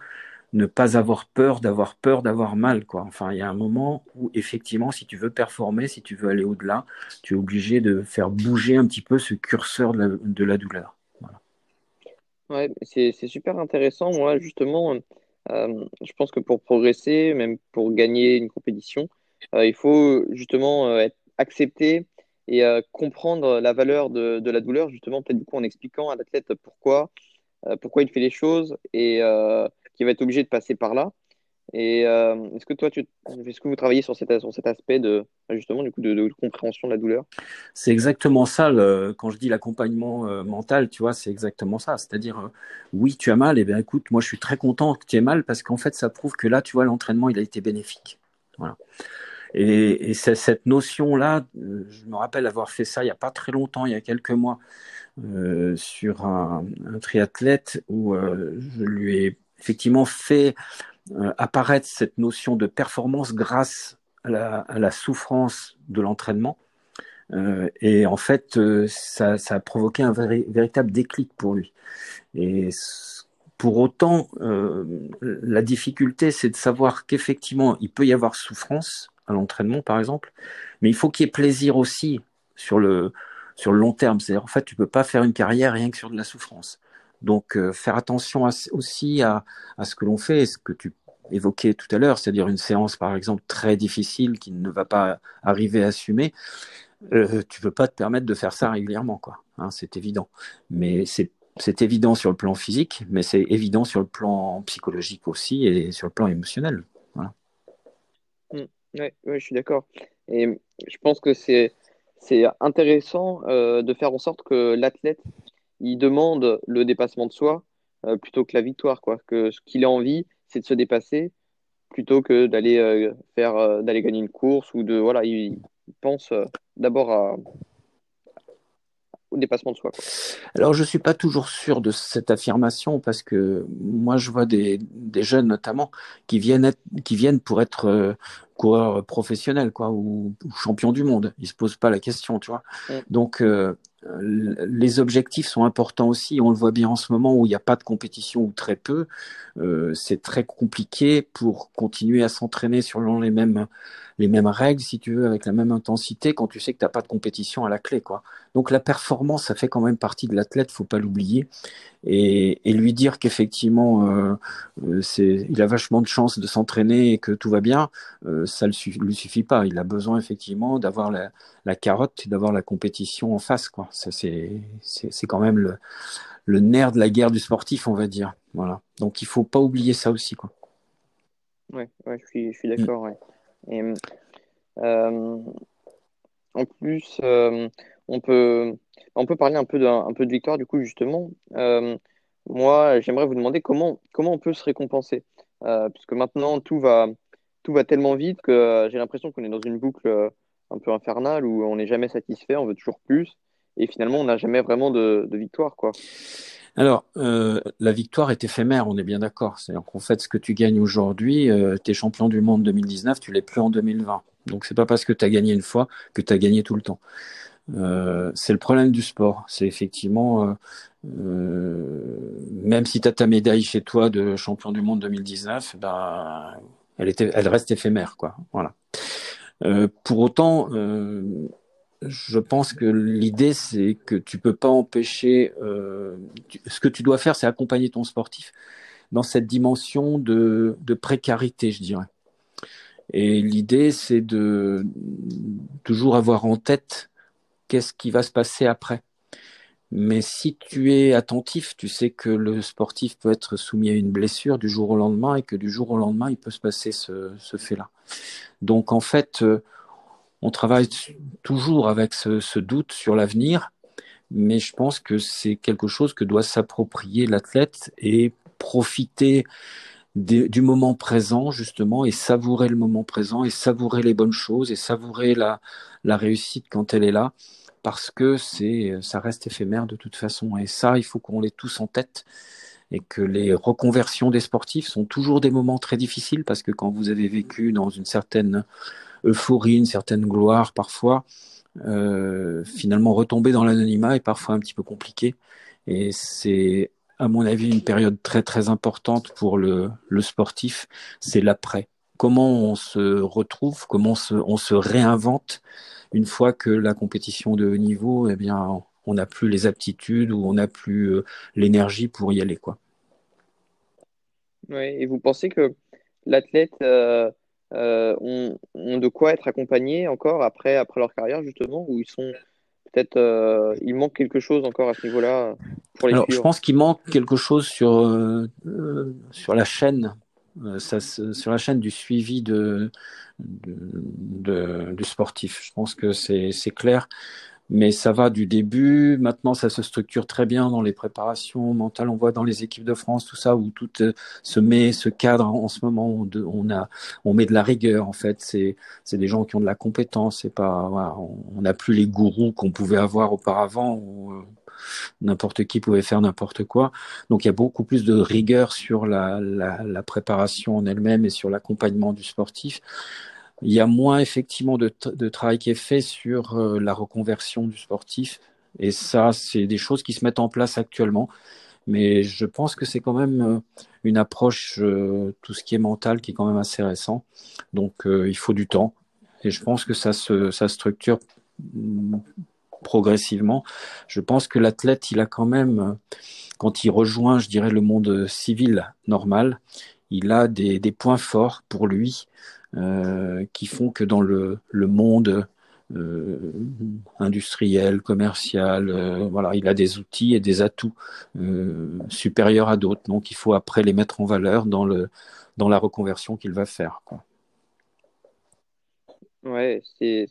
ne pas avoir peur d'avoir peur d'avoir mal quoi. Enfin, il y a un moment où effectivement si tu veux performer, si tu veux aller au-delà, tu es obligé de faire bouger un petit peu ce curseur de la douleur. Ouais, c'est super intéressant. Moi, justement, euh, je pense que pour progresser, même pour gagner une compétition, euh, il faut justement euh, être accepter et comprendre la valeur de, de la douleur, justement, peut-être du coup en expliquant à l'athlète pourquoi, pourquoi il fait les choses et qu'il va être obligé de passer par là. Et euh, est-ce que toi, tu, est-ce que vous travaillez sur cet, sur cet aspect de justement du coup de, compréhension de la douleur? C'est exactement ça. Quand je dis l'accompagnement euh, mental, tu vois, c'est exactement ça. C'est-à-dire, euh, oui, tu as mal. Et bien, écoute, moi, je suis très content que tu aies mal parce qu'en fait, ça prouve que là, tu vois, l'entraînement, il a été bénéfique. Voilà. Et, et cette notion-là, je me rappelle avoir fait ça il n'y a pas très longtemps, il y a quelques mois, sur un, un triathlète où je lui ai effectivement fait euh, apparaître cette notion de performance grâce à la, souffrance de l'entraînement. Euh, et en fait, euh, ça, ça, a provoqué un véritable déclic pour lui. Et pour autant, la difficulté, c'est de savoir qu'effectivement, il peut y avoir souffrance à l'entraînement, par exemple, mais il faut qu'il y ait plaisir aussi sur le sur le long terme. C'est-à-dire, en fait, tu peux pas faire une carrière rien que sur de la souffrance. Donc, euh, faire attention aussi à, ce que l'on fait, ce que tu évoquais tout à l'heure, c'est-à-dire une séance, par exemple, très difficile qui ne va pas arriver à assumer. Euh, tu peux pas te permettre de faire ça régulièrement, quoi. Hein, c'est évident. Mais c'est évident sur le plan physique, mais c'est évident sur le plan psychologique aussi et sur le plan émotionnel. Mmh. ouais, ouais, je suis d'accord. Et je pense que c'est c'est intéressant euh, de faire en sorte que l'athlète il demande le dépassement de soi euh, plutôt que la victoire, quoi. Ce qu'il a envie, c'est de se dépasser plutôt que d'aller euh, faire euh, d'aller gagner une course ou de voilà, il, pense d'abord à au dépassement de soi. Quoi. Alors je suis pas toujours sûr de cette affirmation parce que moi je vois des, des jeunes notamment qui viennent être, qui viennent pour être euh, coureurs professionnels quoi ou, ou champions du monde. Ils se posent pas la question, tu vois. Donc euh, les objectifs sont importants aussi. On le voit bien en ce moment où il n'y a pas de compétition ou très peu. Euh, c'est très compliqué pour continuer à s'entraîner sur les mêmes les mêmes règles, si tu veux, avec la même intensité, quand tu sais que tu n'as pas de compétition à la clé, quoi. Donc la performance, ça fait quand même partie de l'athlète, faut pas l'oublier. Et, et, lui dire qu'effectivement, euh, euh c'est, il a vachement de chance de s'entraîner et que tout va bien, euh, ça ne lui suffit pas. Il a besoin effectivement d'avoir la, la carotte, d'avoir la compétition en face, quoi. Ça, c'est, c'est, c'est quand même le, le nerf de la guerre du sportif, on va dire. Voilà. Donc il faut pas oublier ça aussi, quoi. Ouais, ouais, je suis, je suis d'accord. Ouais. Euh, en plus, euh, on peut, on peut parler un peu, un peu de victoire, du coup, justement. Euh, moi, j'aimerais vous demander comment, comment on peut se récompenser. Puisque maintenant, tout va, tout va tellement vite que j'ai l'impression qu'on est dans une boucle un peu infernale où on n'est jamais satisfait, on veut toujours plus. Et finalement, on n'a jamais vraiment de, de victoire, quoi. Alors, euh, la victoire est éphémère, on est bien d'accord. C'est-à-dire qu'en fait, ce que tu gagnes aujourd'hui, euh, tu es champion du monde 2019, tu l'es plus en 2020. Donc, c'est pas parce que tu as gagné une fois que tu as gagné tout le temps. Euh, c'est le problème du sport. C'est effectivement, euh, même si tu as ta médaille chez toi de champion du monde 2019, ben, elle, était, elle reste éphémère. quoi. Voilà. Pour autant, je pense que l'idée, c'est que tu peux pas empêcher. Euh, ce que tu dois faire, c'est accompagner ton sportif dans cette dimension de, de précarité, je dirais. Et l'idée, c'est de toujours avoir en tête qu'est-ce qui va se passer après. Mais si tu es attentif, tu sais que le sportif peut être soumis à une blessure du jour au lendemain et que du jour au lendemain, il peut se passer ce, ce fait-là. Donc en fait, euh, on travaille toujours avec ce, doute sur l'avenir, mais je pense que c'est quelque chose que doit s'approprier l'athlète et profiter du moment présent justement et savourer le moment présent et savourer les bonnes choses et savourer la, la réussite quand elle est là parce que c'est ça reste éphémère de toute façon. Et ça il faut qu'on l'ait tous en tête et que les reconversions des sportifs sont toujours des moments très difficiles parce que quand vous avez vécu dans une certaine euphorie, une certaine gloire parfois, euh, finalement retomber dans l'anonymat est parfois un petit peu compliqué et c'est à mon avis une période très très importante pour le, sportif, c'est l'après. Comment on se retrouve, comment on se, réinvente une fois que la compétition de haut niveau, eh bien, on n'a plus les aptitudes ou on n'a plus euh, l'énergie pour y aller, quoi. Oui, et vous pensez que l'athlète euh, euh, ont, de quoi être accompagnés encore après, après leur carrière, justement, où ils sont peut-être il manque quelque chose encore à ce niveau-là pour les Alors, je pense qu'il manque quelque chose sur, sur la chaîne ça, sur la chaîne du suivi de, de, du sportif. Je pense que c'est clair, mais ça va du début. Maintenant, ça se structure très bien dans les préparations mentales. On voit dans les équipes de France tout ça où tout euh, se met, ce cadre en ce moment. On, a, on met de la rigueur en fait. C'est, c'est des gens qui ont de la compétence. C'est pas, on n'a plus les gourous qu'on pouvait avoir auparavant. Où, euh, n'importe qui pouvait faire n'importe quoi. Donc il y a beaucoup plus de rigueur sur la, la, la préparation en elle-même et sur l'accompagnement du sportif. Il y a moins effectivement de, de travail qui est fait sur euh, la reconversion du sportif. Et ça, c'est des choses qui se mettent en place actuellement. Mais je pense que c'est quand même euh, une approche, euh, tout ce qui est mental, qui est quand même assez récent. Donc il faut du temps. Et je pense que ça se ça structure mm, progressivement. Je pense que l'athlète, il a quand même, quand il rejoint, je dirais, le monde civil normal, il a des, des points forts pour lui euh, qui font que dans le, le monde euh, industriel, commercial, euh, voilà, il a des outils et des atouts euh, supérieurs à d'autres. Donc il faut après les mettre en valeur dans le dans la reconversion qu'il va faire. Quoi. Ouais, c'est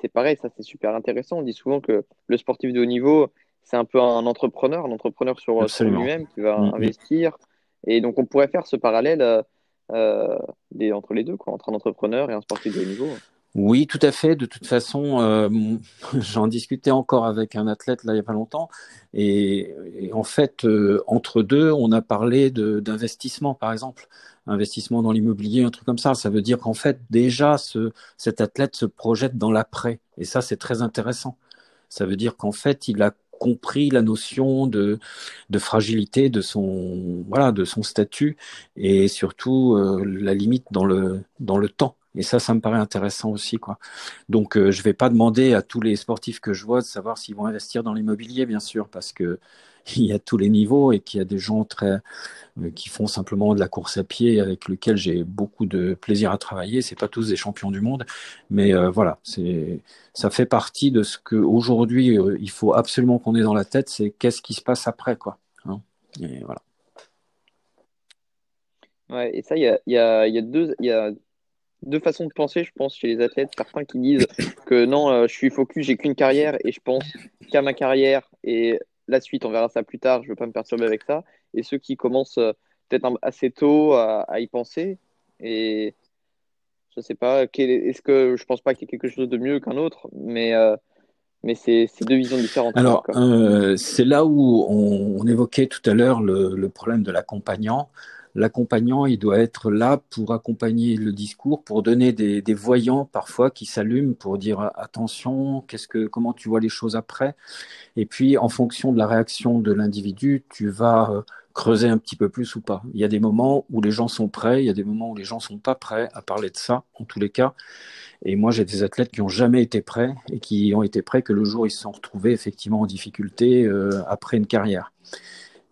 c'est pareil, ça c'est super intéressant. On dit souvent que le sportif de haut niveau, c'est un peu un entrepreneur, un entrepreneur sur, lui-même qui va mm-hmm. investir. Et donc on pourrait faire ce parallèle euh, entre les deux, quoi, entre un entrepreneur et un sportif de haut niveau. Oui, tout à fait. De toute façon, euh, j'en discutais encore avec un athlète là il n'y a pas longtemps, et, en fait, euh, entre deux, on a parlé d'investissement, par exemple, investissement dans l'immobilier, un truc comme ça. Ça veut dire qu'en fait, déjà, ce, cet athlète se projette dans l'après, et ça, c'est très intéressant. Ça veut dire qu'en fait, il a compris la notion de, de fragilité de son voilà de son statut et surtout euh, la limite dans le dans le temps et ça, ça me paraît intéressant aussi, quoi. Donc, euh, je vais pas demander à tous les sportifs que je vois de savoir s'ils vont investir dans l'immobilier, bien sûr, parce que il y a tous les niveaux et qu'il y a des gens très euh, qui font simplement de la course à pied avec lesquels j'ai beaucoup de plaisir à travailler. C'est pas tous des champions du monde, mais euh, voilà, c'est ça fait partie de ce que aujourd'hui euh, il faut absolument qu'on ait dans la tête, c'est qu'est-ce qui se passe après, quoi. Hein et voilà. Ouais, et ça, il y a, y, a, deux, y a deux façons de penser, je pense, chez les athlètes. Certains qui disent que non, je suis focus, j'ai qu'une carrière et je pense qu'à ma carrière et la suite, on verra ça plus tard, je ne veux pas me perturber avec ça. Et ceux qui commencent euh, peut-être assez tôt à, y penser. Et je ne sais pas, est-ce que je pense pas qu'il y ait quelque chose de mieux qu'un autre, mais, euh, mais c'est deux visions différentes. Alors, euh, c'est là où on, évoquait tout à l'heure le, problème de l'accompagnant l'accompagnant, il doit être là pour accompagner le discours, pour donner des, voyants parfois qui s'allument pour dire attention, qu'est-ce que, comment tu vois les choses après? Et puis, en fonction de la réaction de l'individu, tu vas euh, creuser un petit peu plus ou pas. Il y a des moments où les gens sont prêts, il y a des moments où les gens sont pas prêts à parler de ça, en tous les cas. Et moi, j'ai des athlètes qui ont jamais été prêts et qui ont été prêts que le jour ils se sont retrouvés effectivement en difficulté euh, après une carrière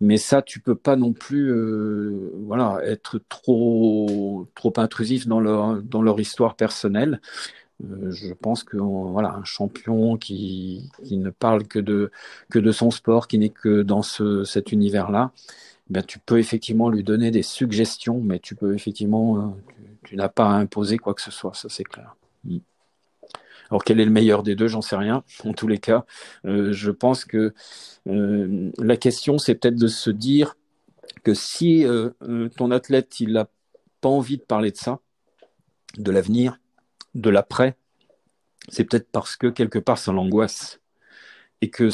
mais ça tu peux pas non plus euh, voilà être trop trop intrusif dans leur dans leur histoire personnelle Euh, je pense que voilà, un champion qui, qui ne parle que de, que de son sport, qui n'est que dans ce, cet univers-là, ben, tu peux effectivement lui donner des suggestions, mais tu peux effectivement, euh, tu, n'as pas à imposer quoi que ce soit, ça c'est clair. Mm. Alors quel est le meilleur des deux, j'en sais rien. En tous les cas, euh, je pense que euh, la question c'est peut-être de se dire que si euh, ton athlète il n'a pas envie de parler de ça, de l'avenir, de l'après, c'est peut-être parce que quelque part ça l'angoisse et que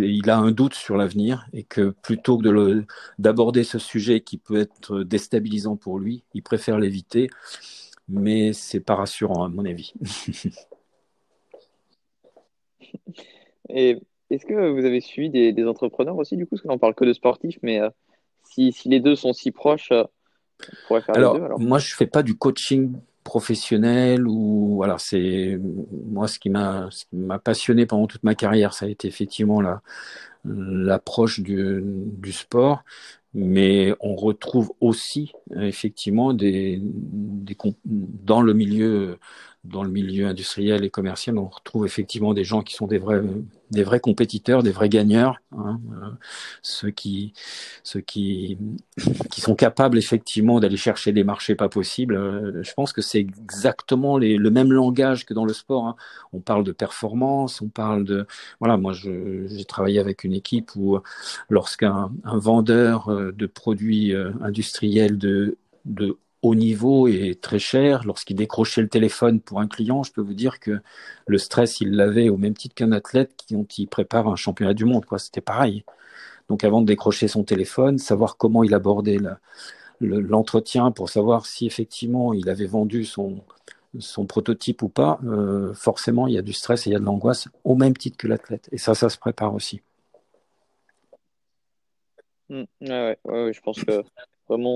il a un doute sur l'avenir et que plutôt que de d'aborder ce sujet qui peut être déstabilisant pour lui, il préfère l'éviter. Mais c'est pas rassurant à mon avis. et est-ce que vous avez suivi des, entrepreneurs aussi du coup, parce qu'on parle que de sportifs, mais euh, si, si, les deux sont si proches, euh, on pourrait faire alors, les deux. Alors moi, je fais pas du coaching professionnel ou voilà c'est moi ce qui m'a ce qui m'a passionné pendant toute ma carrière ça a été effectivement la l'approche du, du sport mais on retrouve aussi effectivement des, des dans le milieu dans le milieu industriel et commercial, on retrouve effectivement des gens qui sont des vrais, des vrais compétiteurs, des vrais gagneurs, hein, euh, ceux qui, ceux qui, qui sont capables effectivement d'aller chercher des marchés pas possibles. Euh, je pense que c'est exactement les, le même langage que dans le sport. Hein. On parle de performance, on parle de, voilà, moi j'ai travaillé avec une équipe où lorsqu'un un vendeur euh, de produits industriels de de haut niveau et très cher. Lorsqu'il décrochait le téléphone pour un client, je peux vous dire que le stress, il l'avait au même titre qu'un athlète qui, qui prépare un championnat du monde. C'était pareil. Donc avant de décrocher son téléphone, savoir comment il abordait l'entretien pour savoir si effectivement il avait vendu son, son prototype ou pas, euh, forcément il y a du stress et il y a de l'angoisse au même titre que l'athlète. Et ça, ça se prépare aussi. Mmh. ouais, ouais, je pense que Vraiment,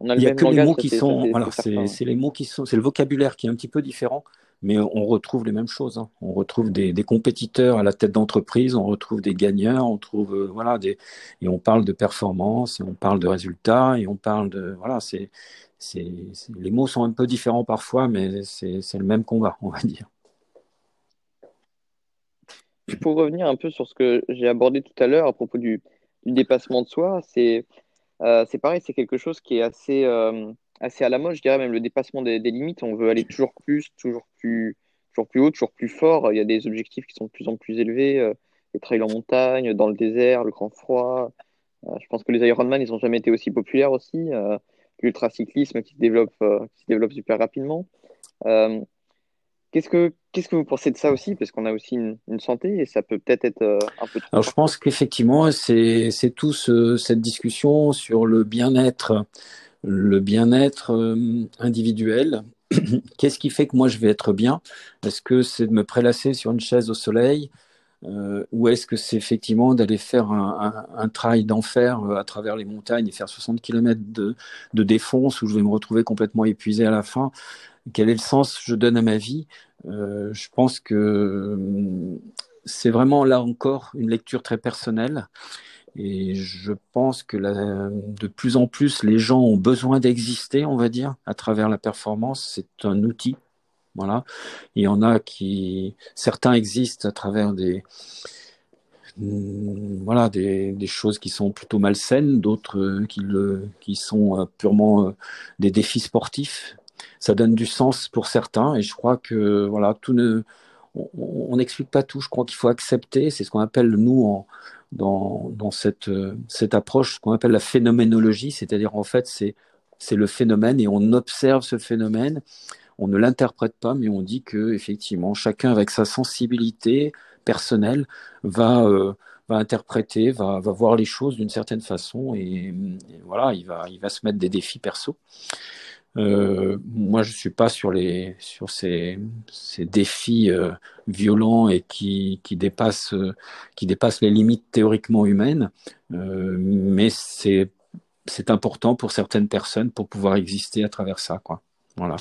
on a le Il y a que les mots qui sont, voilà, c'est les mots qui sont, c'est le vocabulaire qui est un petit peu différent, mais on retrouve les mêmes choses. Hein. On retrouve des, des, compétiteurs à la tête d'entreprise, on retrouve des gagnants, on trouve euh, voilà des et on parle de performance, et on parle de résultats, et on parle de voilà, c'est c'est les mots sont un peu différents parfois, mais c'est le même combat, on va dire. Pour revenir un peu sur ce que j'ai abordé tout à l'heure à propos du, du dépassement de soi, c'est euh, c'est pareil, c'est quelque chose qui est assez, euh, assez à la mode, je dirais même le dépassement des, limites. On veut aller toujours plus, toujours plus, toujours plus haut, toujours plus fort. Il y a des objectifs qui sont de plus en plus élevés, euh, les trails en montagne, dans le désert, le grand froid. je pense que les Ironman, ils n'ont jamais été aussi populaires aussi. L'ultracyclisme qui se développe, qui se développe super rapidement. Qu'est-ce que, qu'est-ce que vous pensez de ça aussi? Parce qu'on a aussi une, santé et ça peut peut-être être euh, un peu. Alors je pense qu'effectivement, c'est, c'est tout ce, cette discussion sur le bien-être, le bien-être euh, individuel. Qu'est-ce qui fait que moi je vais être bien? Est-ce que c'est de me prélasser sur une chaise au soleil euh, ou est-ce que c'est effectivement d'aller faire un, un, un trail d'enfer à travers les montagnes et faire 60 km de, de défonce où je vais me retrouver complètement épuisé à la fin? Quel est le sens que je donne à ma vie euh, Je pense que euh, c'est vraiment là encore une lecture très personnelle. Et je pense que de plus en plus, les gens ont besoin d'exister, on va dire, à travers la performance. C'est un outil. Voilà. Il y en a qui, certains existent à travers des, voilà, des, choses qui sont plutôt malsaines, d'autres qui, le, qui sont purement des défis sportifs ça donne du sens pour certains. Et je crois que voilà, tout ne, on n'explique pas tout. Je crois qu'il faut accepter. C'est ce qu'on appelle nous en, dans, dans cette, cette approche, ce qu'on appelle la phénoménologie, c'est-à-dire en fait c'est c'est le phénomène et on observe ce phénomène. On ne l'interprète pas, mais on dit que effectivement chacun avec sa sensibilité personnelle va euh, va interpréter, va, va voir les choses d'une certaine façon et, et, voilà, il va il va se mettre des défis perso. Euh, moi, je suis pas sur les sur ces, ces défis euh, violents et qui qui dépassent euh, qui dépassent les limites théoriquement humaines, mais c'est important pour certaines personnes pour pouvoir exister à travers ça, quoi. Voilà.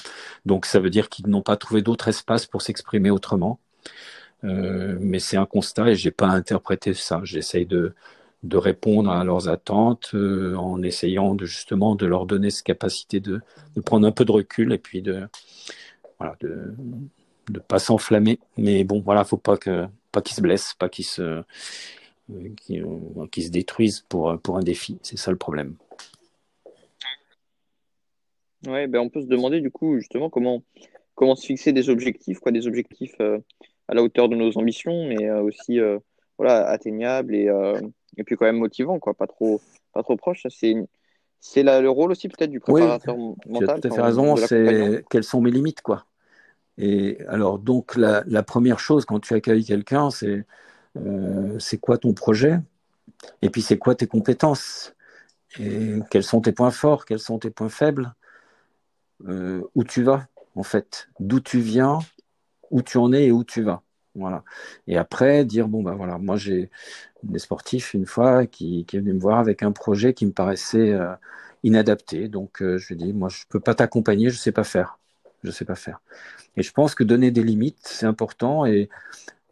Donc ça veut dire qu'ils n'ont pas trouvé d'autre espace pour s'exprimer autrement. mais c'est un constat et j'ai pas interprété ça. J'essaye de de répondre à leurs attentes euh, en essayant de justement de leur donner cette capacité de, de, prendre un peu de recul et puis de voilà de, de pas s'enflammer. Mais bon, voilà, faut pas que pas qu'il se blesse, pas qu'il se qui, qui, se détruise pour pour un défi. C'est ça le problème. Ouais, ben on peut se demander du coup justement comment comment se fixer des objectifs, quoi, des objectifs à la hauteur de nos ambitions, mais aussi voilà atteignables et et puis quand même motivant, quoi, pas trop pas trop proche. C'est c'est le rôle aussi peut-être du préparateur mental. Tu as tout à fait raison. C'est quelles sont mes limites, quoi. Et alors donc la, la première chose quand tu accueilles quelqu'un, c'est euh, c'est quoi ton projet? Et puis c'est quoi tes compétences? Et quels sont tes points forts? Quels sont tes points faibles? Euh, Où tu vas en fait? D'où tu viens? Où tu en es et où tu vas? Et après, dire, bon, ben voilà, moi j'ai des sportifs une fois qui, est venu me voir avec un projet qui me paraissait euh, inadapté. Donc euh, je lui ai dit, moi je peux pas t'accompagner, je sais pas faire. Je sais pas faire. Et je pense que donner des limites, c'est important. Et,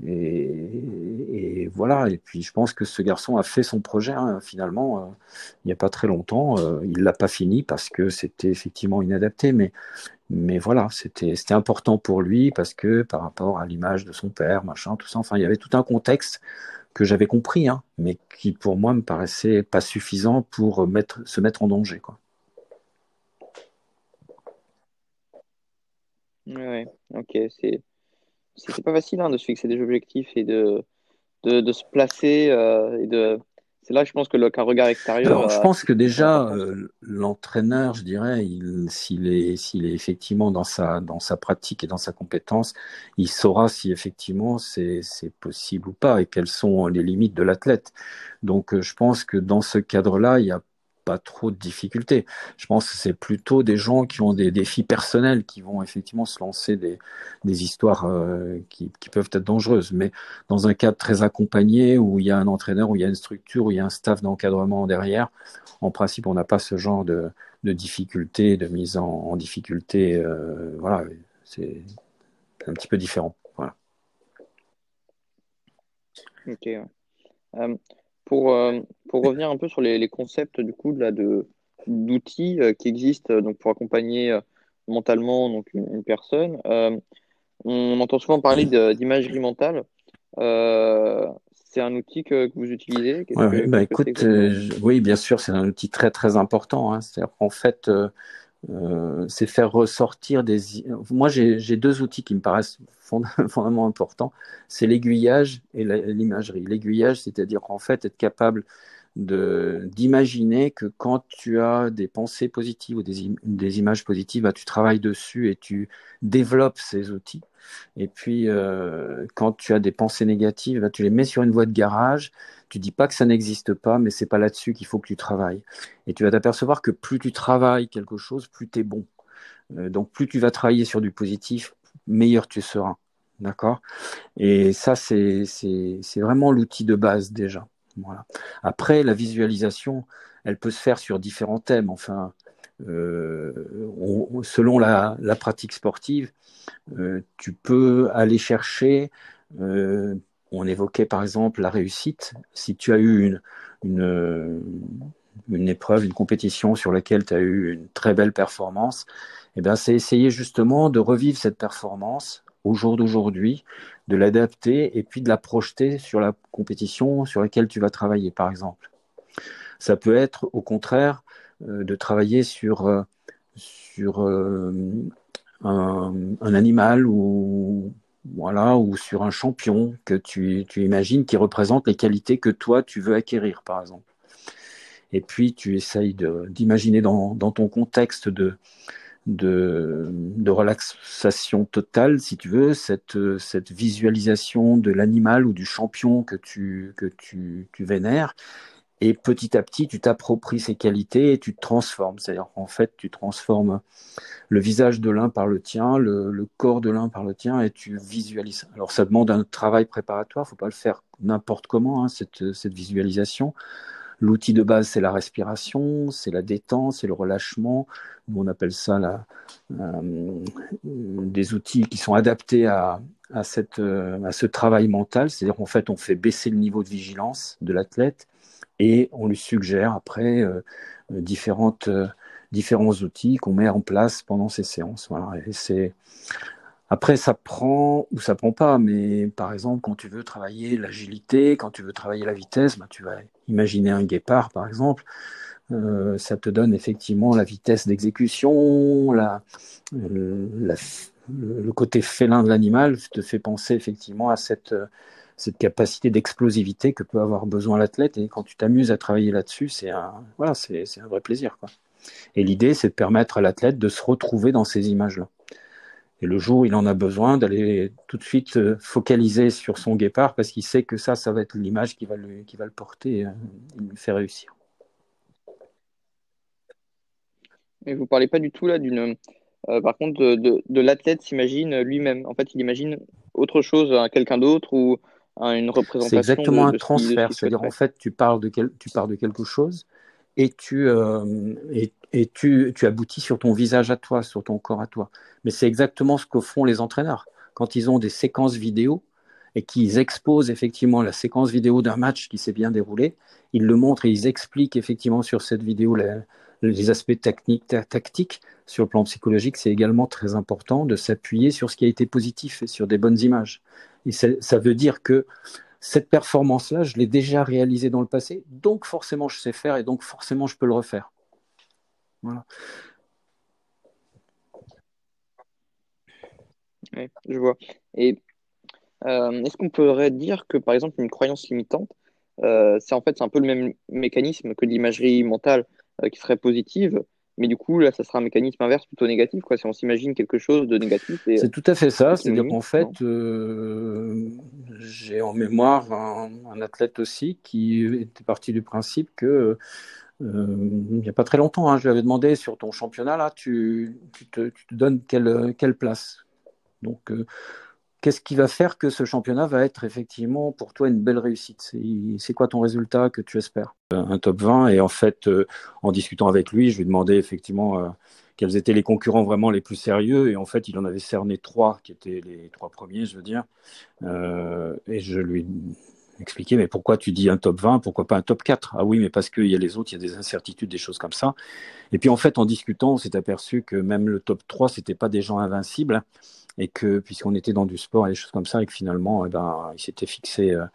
et, voilà. Et puis je pense que ce garçon a fait son projet hein, finalement euh, il n'y a pas très longtemps. Euh, il l'a pas fini parce que c'était effectivement inadapté, mais voilà, c'était important pour lui parce que par rapport à l'image de son père, machin, tout ça. Enfin, il y avait tout un contexte que j'avais compris, hein, mais qui pour moi me paraissait pas suffisant pour mettre, se mettre en danger. Quoi. Ouais, ok, c'est c'est pas facile hein, de se fixer des objectifs et de, de, de se placer euh, et de c'est là, je pense que qu'un regard extérieur. Alors, je pense que déjà, euh, l'entraîneur, je dirais, s'il est, s'il est effectivement dans sa, dans sa pratique et dans sa compétence, il saura si effectivement c'est, c'est possible ou pas et quelles sont les limites de l'athlète. Donc, euh, je pense que dans ce cadre-là, il y a pas trop de difficultés. Je pense que c'est plutôt des gens qui ont des défis personnels qui vont effectivement se lancer des, histoires euh, qui, peuvent être dangereuses. Mais dans un cadre très accompagné où il y a un entraîneur, où il y a une structure, où il y a un staff d'encadrement derrière, en principe, on n'a pas ce genre de, difficultés, de mise en, en difficulté. Euh, voilà, c'est un petit peu différent. Voilà. Ok. Euh, pour, euh, pour revenir un peu sur les, les concepts du coup là, de, d'outils euh, qui existent euh, donc, pour accompagner mentalement donc, une, personne, on entend souvent parler d'imagerie mentale. c'est un outil que, que vous utilisez? Ouais, bah, écoute, Oui, bien sûr, c'est un outil très très important. Hein. C'est-à-dire qu'en fait, euh, c'est faire ressortir des. Moi, j'ai deux outils qui me paraissent fondamentalement importants. C'est l'aiguillage et l'imagerie. L'aiguillage, c'est-à-dire en fait être capable d'imaginer que quand tu as des pensées positives ou des, des images positives, bah, tu travailles dessus et tu développes ces outils. Et puis, euh, quand tu as des pensées négatives, bah, tu les mets sur une voie de garage. Tu dis pas que ça n'existe pas, mais c'est pas là-dessus qu'il faut que tu travailles. Et tu vas t'apercevoir que plus tu travailles quelque chose, plus tu es bon. Euh, donc, plus tu vas travailler sur du positif, meilleur tu seras. D'accord? Et ça, c'est vraiment l'outil de base déjà. Après, la visualisation, elle peut se faire sur différents thèmes. Enfin, euh, selon la, pratique sportive, euh, tu peux aller chercher. Euh, on évoquait par exemple la réussite. Si tu as eu une, une, épreuve, une compétition sur laquelle tu as eu une très belle performance, eh ben, c'est essayer justement de revivre cette performance au jour d'aujourd'hui, de l'adapter et puis de la projeter sur la compétition sur laquelle tu vas travailler, par exemple. Ça peut être au contraire euh, de travailler sur, euh, sur euh, un, animal ou, voilà, ou sur un champion que tu, tu imagines qui représente les qualités que toi tu veux acquérir, par exemple. Et puis tu essayes d'imaginer dans, dans ton contexte de, de, de, relaxation totale, si tu veux, cette, cette visualisation de l'animal ou du champion que tu, que tu, tu vénères. Et petit à petit, tu t'appropries ces qualités et tu te transformes. C'est-à-dire qu'en fait, tu transformes le visage de l'un par le tien, le, le corps de l'un par le tien, et tu visualises. Alors, ça demande un travail préparatoire. Faut pas le faire n'importe comment, hein, cette, cette visualisation. L'outil de base, c'est la respiration, c'est la détente, c'est le relâchement. on appelle ça euh, des outils qui sont adaptés à, à, cette, euh, à ce travail mental. C'est-à-dire qu'en fait, on fait baisser le niveau de vigilance de l'athlète et on lui suggère après euh, différentes, différents outils qu'on met en place pendant ces séances. Après, ça prend ou ça prend pas, mais par exemple, quand tu veux travailler l'agilité, quand tu veux travailler la vitesse, bah, tu vas imaginer un guépard, par exemple. Euh, ça te donne effectivement la vitesse d'exécution, la, le côté félin de l'animal te fait penser effectivement à cette, cette capacité d'explosivité que peut avoir besoin l'athlète. Et quand tu t'amuses à travailler là-dessus, c'est un, voilà, c'est, un vrai plaisir. Quoi. Et l'idée, c'est de permettre à l'athlète de se retrouver dans ces images-là. Et le jour où il en a besoin, d'aller tout de suite euh, focaliser sur son guépard parce qu'il sait que ça, ça va être l'image qui va le, qui va le porter et euh, le faire réussir. Mais vous parlez pas du tout là d'une. Euh, par contre, de, de, l'athlète s'imagine lui-même. En fait, il imagine autre chose à quelqu'un d'autre ou à une représentation. C'est exactement un transfert. C'est-à-dire, en fait, tu parles de, quel, tu parles de quelque chose et tu, et, et tu, tu, aboutis sur ton visage à toi, sur ton corps à toi. Mais c'est exactement ce que font les entraîneurs. Quand ils ont des séquences vidéo et qu'ils exposent effectivement la séquence vidéo d'un match qui s'est bien déroulé, ils le montrent et ils expliquent effectivement sur cette vidéo les aspects techniques, tactiques. Sur le plan psychologique, c'est également très important de s'appuyer sur ce qui a été positif et sur des bonnes images. Et ça veut dire que cette performance-là, je l'ai déjà réalisée dans le passé, donc forcément je sais faire et donc forcément je peux le refaire. Voilà. Oui, je vois. Et euh, est-ce qu'on pourrait dire que, par exemple, une croyance limitante, euh, c'est en fait un peu le même mécanisme que l'imagerie mentale euh, qui serait positive, mais du coup, là, ça sera un mécanisme inverse plutôt négatif, quoi, si on s'imagine quelque chose de négatif. C'est tout à fait ça. C'est-à-dire qu'en fait, j'ai en mémoire un, un, athlète aussi qui était parti du principe que euh, il n'y a pas très longtemps, hein, je lui avais demandé sur ton championnat, là, tu, tu, te, tu te, donnes quelle, quelle place Donc, euh, qu'est-ce qui va faire que ce championnat va être effectivement pour toi une belle réussite? C'est quoi ton résultat que tu espères? Un top 20, et en fait, euh, en discutant avec lui, je lui demandais effectivement quels étaient les concurrents vraiment les plus sérieux, et en fait, il en avait cerné trois, qui étaient les trois premiers, je veux dire, et je lui expliquer, mais pourquoi tu dis un top 20, pourquoi pas un top 4 Ah oui, mais parce qu'il y a les autres, il y a des incertitudes, des choses comme ça. Et puis en fait, en discutant, on s'est aperçu que même le top 3, c'était pas des gens invincibles, et que puisqu'on était dans du sport et des choses comme ça, et que finalement, eh ben, il s'était fixé euh,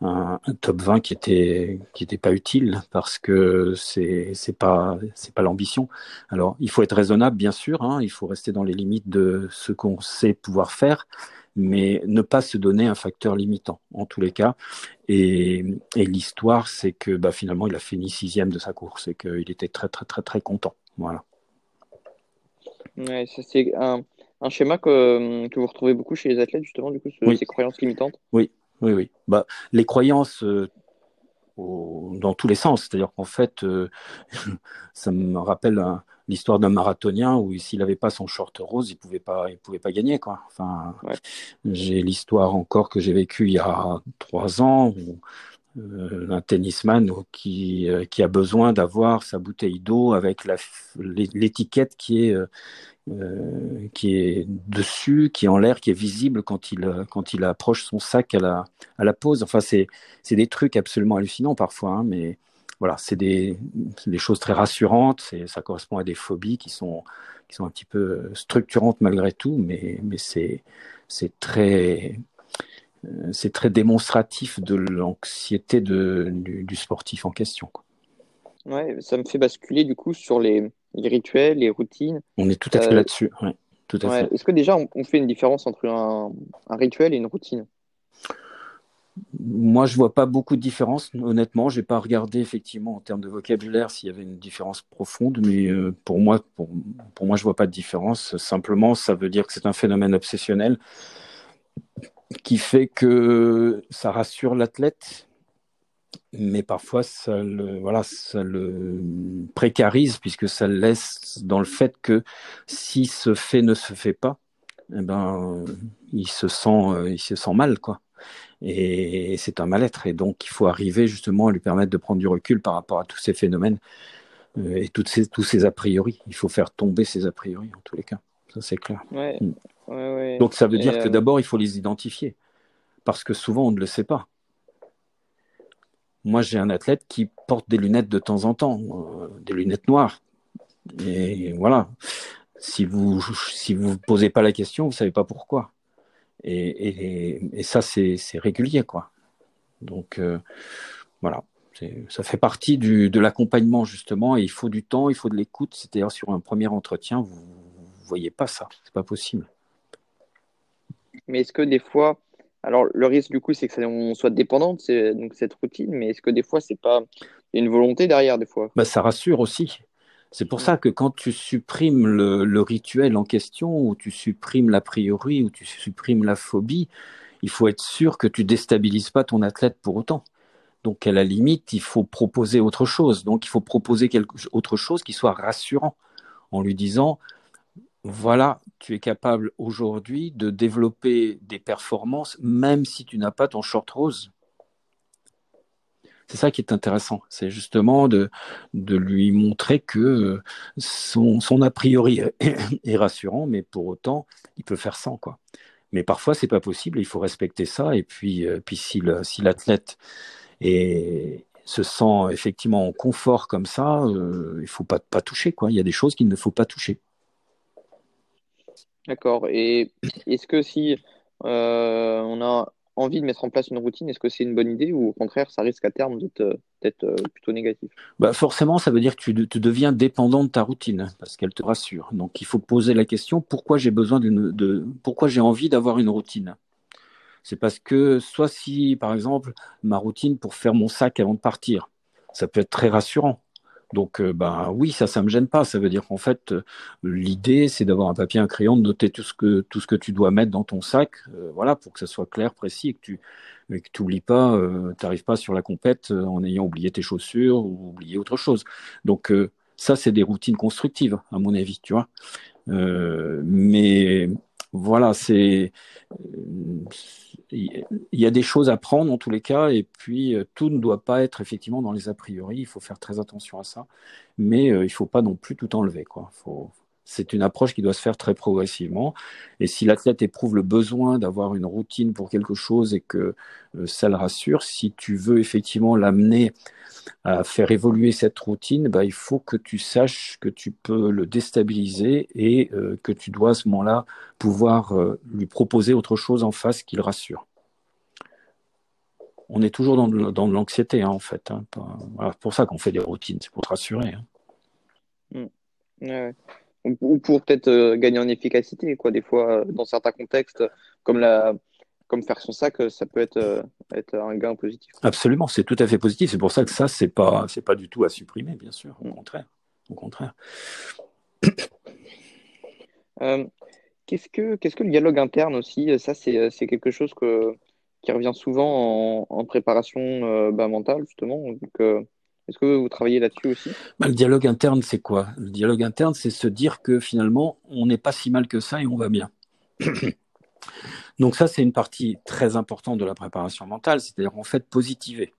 un, top 20 qui était qui était pas utile parce que c'est c'est pas c'est pas l'ambition. Alors, il faut être raisonnable, bien sûr, hein, il faut rester dans les limites de ce qu'on sait pouvoir faire mais ne pas se donner un facteur limitant en tous les cas. Et, l'histoire, c'est que bah, finalement, il a fini sixième de sa course et qu'il était très très très très content. Voilà. Ouais, c'est un, un, schéma que, que, vous retrouvez beaucoup chez les athlètes, justement, du coup, ces croyances limitantes? Oui, oui, oui. Bah, les croyances euh, dans tous les sens. C'est-à-dire qu'en fait, euh, ça me rappelle l'histoire d'un marathonien où s'il n'avait pas son short rose, il pouvait pas, il pouvait pas gagner quoi. Enfin, j'ai l'histoire encore que j'ai vécue il y a trois ans où euh, un tennisman qui euh, qui a besoin d'avoir sa bouteille d'eau avec l'étiquette qui est euh, qui est dessus, qui est en l'air, qui est visible quand il, approche son sac à la, à pause. Enfin, c'est, des trucs absolument hallucinants parfois, hein, mais voilà, c'est des, choses très rassurantes. Ça correspond à des phobies qui sont, un petit peu structurantes malgré tout, mais, c'est, très, c'est très démonstratif de l'anxiété du, du, sportif en question. Quoi. Ouais, ça me fait basculer du coup sur les, les rituels, les routines. On est tout à fait euh, là-dessus. Ouais. Est-ce que déjà on, fait une différence entre un, un, rituel et une routine? Moi, je vois pas beaucoup de différence. Honnêtement, j'ai pas regardé effectivement en termes de vocabulaire s'il y avait une différence profonde, mais euh, pour moi, pour, pour moi, je vois pas de différence. Simplement, ça veut dire que c'est un phénomène obsessionnel qui fait que ça rassure l'athlète mais parfois ça le, voilà, ça le précarise puisque ça le laisse dans le fait que si ce fait ne se fait pas, eh ben, il se sent, il se sent mal, quoi. Et c'est un mal-être. Et donc, il faut arriver justement à lui permettre de prendre du recul par rapport à tous ces phénomènes euh, et toutes ces, tous ces a priori. Il faut faire tomber ces a priori, en tous les cas. Ça, c'est clair. Ouais. Mm. Ouais, ouais. Donc, ça veut dire que euh, d'abord, il faut les identifier. Parce que souvent, on ne le sait pas. Moi, j'ai un athlète qui porte des lunettes de temps en temps, euh, des lunettes noires. Et voilà, si vous si vous posez pas la question, vous savez pas pourquoi. Et, et, ça, c'est régulier, quoi. Donc euh, voilà, ça fait partie du, de l'accompagnement justement. Et il faut du temps, il faut de l'écoute. C'est-à-dire sur un premier entretien, vous, ne voyez pas ça, c'est pas possible. Mais est-ce que des fois, alors le risque du coup, c'est que ça, on soit dépendant de donc cette routine, mais est-ce que des fois, c'est pas une volonté derrière des fois? Bah, ça rassure aussi. C'est pour ça que quand tu supprimes le, rituel en question, ou tu supprimes l'a priori, ou tu supprimes la phobie, il faut être sûr que tu déstabilises pas ton athlète pour autant. Donc à la limite, il faut proposer autre chose. Donc il faut proposer quelque autre chose qui soit rassurant en lui disant voilà, tu es capable aujourd'hui de développer des performances même si tu n'as pas ton short rose. C'est ça qui est intéressant, c'est justement de, lui montrer que son, a priori est, rassurant, mais pour autant, il peut faire sans. Quoi. Mais parfois, c'est pas possible, il faut respecter ça. Et puis, euh, puis si l'athlète se sent effectivement en confort comme ça, euh, il faut pas, pas toucher. Quoi. Il y a des choses qu'il ne faut pas toucher. D'accord. Et est-ce que si euh, on a envie de mettre en place une routine, est-ce que c'est une bonne idée ou au contraire, ça risque à terme d'être euh, plutôt négatif? Bah Forcément, ça veut dire que tu, deviens dépendant de ta routine parce qu'elle te rassure. Donc, il faut poser la question pourquoi j'ai besoin de, pourquoi j'ai envie d'avoir une routine? C'est parce que soit si, par exemple, ma routine pour faire mon sac avant de partir, ça peut être très rassurant. Donc, euh, bah oui, ça, ça me gêne pas. Ça veut dire qu'en fait, euh, l'idée, c'est d'avoir un papier, un crayon, de noter tout ce que tout ce que tu dois mettre dans ton sac, euh, voilà, pour que ça soit clair, précis, et que tu et que tu oublies pas, tu n'arrives pas sur la compète en ayant oublié tes chaussures ou oublié autre chose. Donc ça, c'est des routines constructives, à mon avis, tu vois. mais voilà, c'est il y a des choses à prendre en tous les cas, et puis euh, tout ne doit pas être effectivement dans les a priori. Il faut faire très attention à ça, mais euh, il ne faut pas non plus tout enlever. Quoi. C'est une approche qui doit se faire très progressivement. Et si l'athlète éprouve le besoin d'avoir une routine pour quelque chose et que euh, ça le rassure, si tu veux effectivement l'amener à faire évoluer cette routine, bah, il faut que tu saches que tu peux le déstabiliser et euh, que tu dois à ce moment-là pouvoir euh, lui proposer autre chose en face qui le rassure. On est toujours dans de, l'anxiété, hein, en fait. Hein, c'est pour ça qu'on fait des routines, c'est pour te rassurer. Hein. Mmh ou pour peut-être euh, gagner en efficacité quoi des fois euh, dans certains contextes comme la comme faire son sac ça peut être euh, être un gain positif. Absolument c'est tout à fait positif. C'est pour ça que ça c'est pas c'est pas du tout à supprimer bien sûr. Au mm. contraire. Au contraire. Qu'est-ce que qu'est-ce que le dialogue interne aussi ça c'est quelque chose que qui revient souvent en, en préparation bah, mentale justement. Donc est-ce que vous travaillez là-dessus aussi? Bah, Le dialogue interne, c'est quoi? Le dialogue interne, c'est se dire que finalement, on n'est pas si mal que ça et on va bien. Donc ça, c'est une partie très importante de la préparation mentale, c'est-à-dire en fait positiver.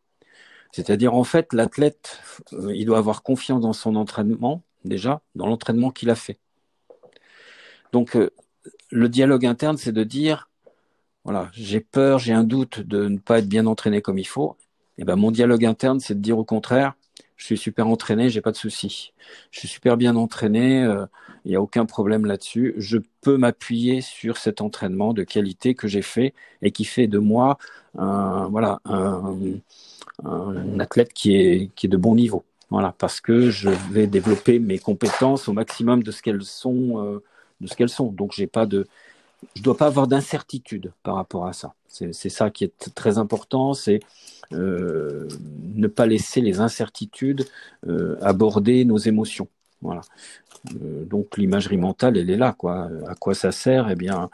C'est-à-dire en fait, l'athlète, euh, il doit avoir confiance dans son entraînement, déjà, dans l'entraînement qu'il a fait. Donc euh, le dialogue interne, c'est de dire, voilà, j'ai peur, j'ai un doute de ne pas être bien entraîné comme il faut. Et eh ben mon dialogue interne, c'est de dire au contraire, je suis super entraîné, j'ai pas de souci. Je suis super bien entraîné, il euh, n'y a aucun problème là-dessus. Je peux m'appuyer sur cet entraînement de qualité que j'ai fait et qui fait de moi un, voilà, un, un athlète qui est, qui est de bon niveau. Voilà, parce que je vais développer mes compétences au maximum de ce qu'elles sont, euh, de ce qu'elles sont. Donc j'ai pas de, je dois pas avoir d'incertitude par rapport à ça. C'est ça qui est très important, c'est euh, ne pas laisser les incertitudes euh, aborder nos émotions. Voilà. Euh, donc l'imagerie mentale, elle est là. Quoi. À quoi ça sert? Eh bien,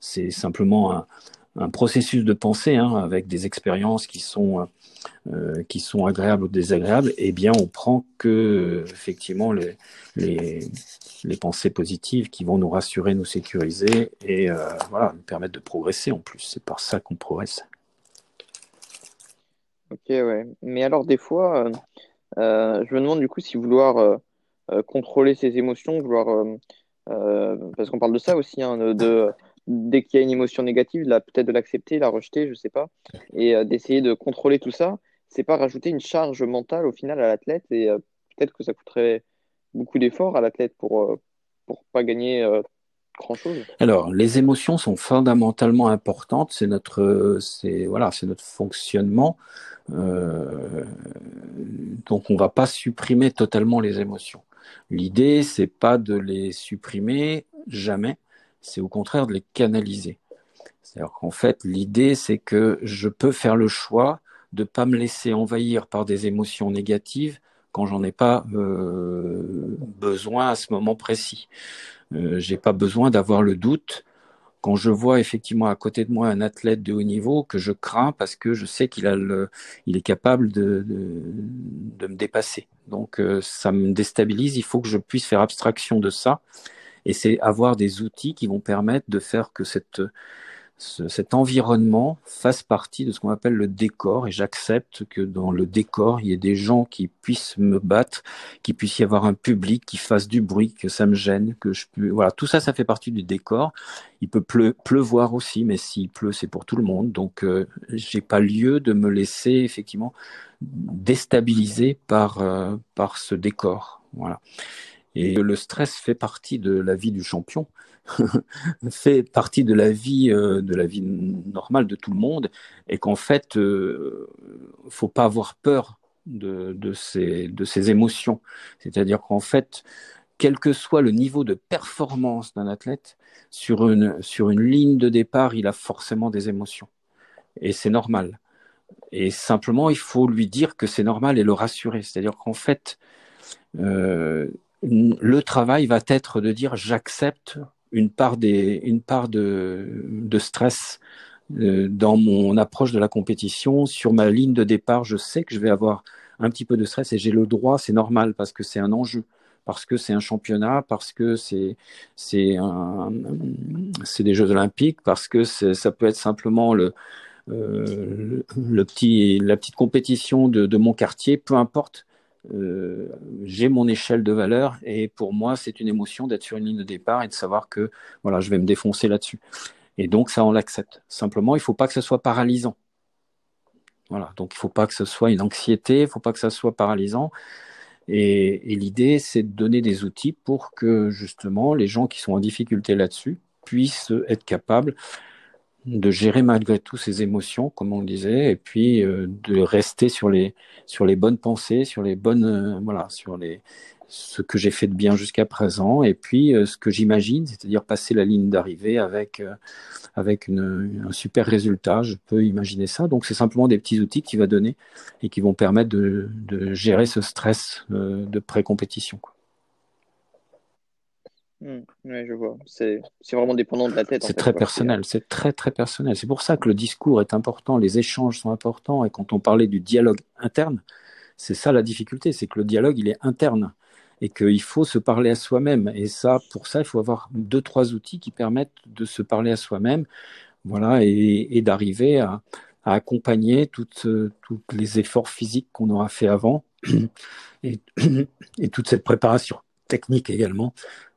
c'est simplement un, un, processus de pensée hein, avec des expériences qui sont euh, qui sont agréables ou désagréables. Eh bien, on prend que effectivement les, les, pensées positives qui vont nous rassurer, nous sécuriser et euh, voilà, nous permettre de progresser en plus. C'est par ça qu'on progresse. Ok, ouais. Mais alors, des fois, euh, euh, je me demande du coup si vouloir euh, contrôler ses émotions, vouloir. parce qu'on parle de ça aussi, hein, de, dès qu'il y a une émotion négative, peut-être de l'accepter, la rejeter, je sais pas, et d'essayer de contrôler tout ça, c'est pas rajouter une charge mentale au final à l'athlète, et peut-être que ça coûterait beaucoup d'efforts à l'athlète pour, pour pas gagner grand chose Alors, les émotions sont fondamentalement importantes. C'est notre, c'est voilà, c'est notre fonctionnement. Euh, donc, on va pas supprimer totalement les émotions. L'idée, c'est pas de les supprimer jamais. C'est au contraire de les canaliser. C'est-à-dire qu'en fait, l'idée, c'est que je peux faire le choix de pas me laisser envahir par des émotions négatives quand j'en ai pas euh, besoin à ce moment précis. Euh, j'ai pas besoin d'avoir le doute quand je vois effectivement à côté de moi un athlète de haut niveau que je crains parce que je sais qu'il a le, il est capable de, de, de me dépasser. Donc euh, ça me déstabilise. Il faut que je puisse faire abstraction de ça. Et c'est avoir des outils qui vont permettre de faire que cette cet environnement fasse partie de ce qu'on appelle le décor et j'accepte que dans le décor, il y ait des gens qui puissent me battre, qu'il puisse y avoir un public qui fasse du bruit, que ça me gêne, que je peux, voilà, tout ça, ça fait partie du décor. Il peut pleuvoir aussi, mais s'il pleut, c'est pour tout le monde. Donc, euh, j'ai pas lieu de me laisser effectivement déstabiliser par, euh, par ce décor. Voilà. Et le stress fait partie de la vie du champion. fait partie de la vie euh, de la vie normale de tout le monde. Et qu'en fait euh, faut pas avoir peur de, de ces de ces émotions. C'est-à-dire qu'en fait quel que soit le niveau de performance d'un athlète sur une sur une ligne de départ il a forcément des émotions. Et c'est normal. Et simplement il faut lui dire que c'est normal et le rassurer. C'est-à-dire qu'en fait euh, le travail va être de dire j'accepte une part, des, une part de, de stress euh, dans mon approche de la compétition. Sur ma ligne de départ, je sais que je vais avoir un petit peu de stress et j'ai le droit, c'est normal parce que c'est un enjeu, parce que c'est un championnat, parce que c'est c'est des Jeux Olympiques, parce que ça peut être simplement le, euh, le, petit la petite compétition de, de mon quartier, peu importe. Euh, j'ai mon échelle de valeur et pour moi c'est une émotion d'être sur une ligne de départ et de savoir que voilà je vais me défoncer là-dessus. Et donc ça on l'accepte. Simplement il faut pas que ce soit paralysant. Voilà. Donc il faut pas que ce soit une anxiété il faut pas que ça soit paralysant. Et, et l'idée c'est de donner des outils pour que justement les gens qui sont en difficulté là-dessus puissent être capables de gérer malgré tout ses émotions, comme on le disait, et puis euh, de rester sur les sur les bonnes pensées, sur les bonnes euh, voilà, sur les ce que j'ai fait de bien jusqu'à présent, et puis euh, ce que j'imagine, c'est-à-dire passer la ligne d'arrivée avec avec une, un super résultat. Je peux imaginer ça. Donc c'est simplement des petits outils qui va donner et qui vont permettre de, de gérer ce stress de pré-compétition. Hmm. je vois. C'est vraiment dépendant de la tête. C'est très personnel, c'est très très personnel. C'est pour ça que le discours est important, les échanges sont importants. Et quand on parlait du dialogue interne, c'est ça la difficulté, c'est que le dialogue il est interne et qu'il faut se parler à soi-même. Et ça, pour ça, il faut avoir deux trois outils qui permettent de se parler à soi-même, voilà, et, d'arriver à, accompagner toutes tous les efforts physiques qu'on aura fait avant et, et toute cette préparation technique également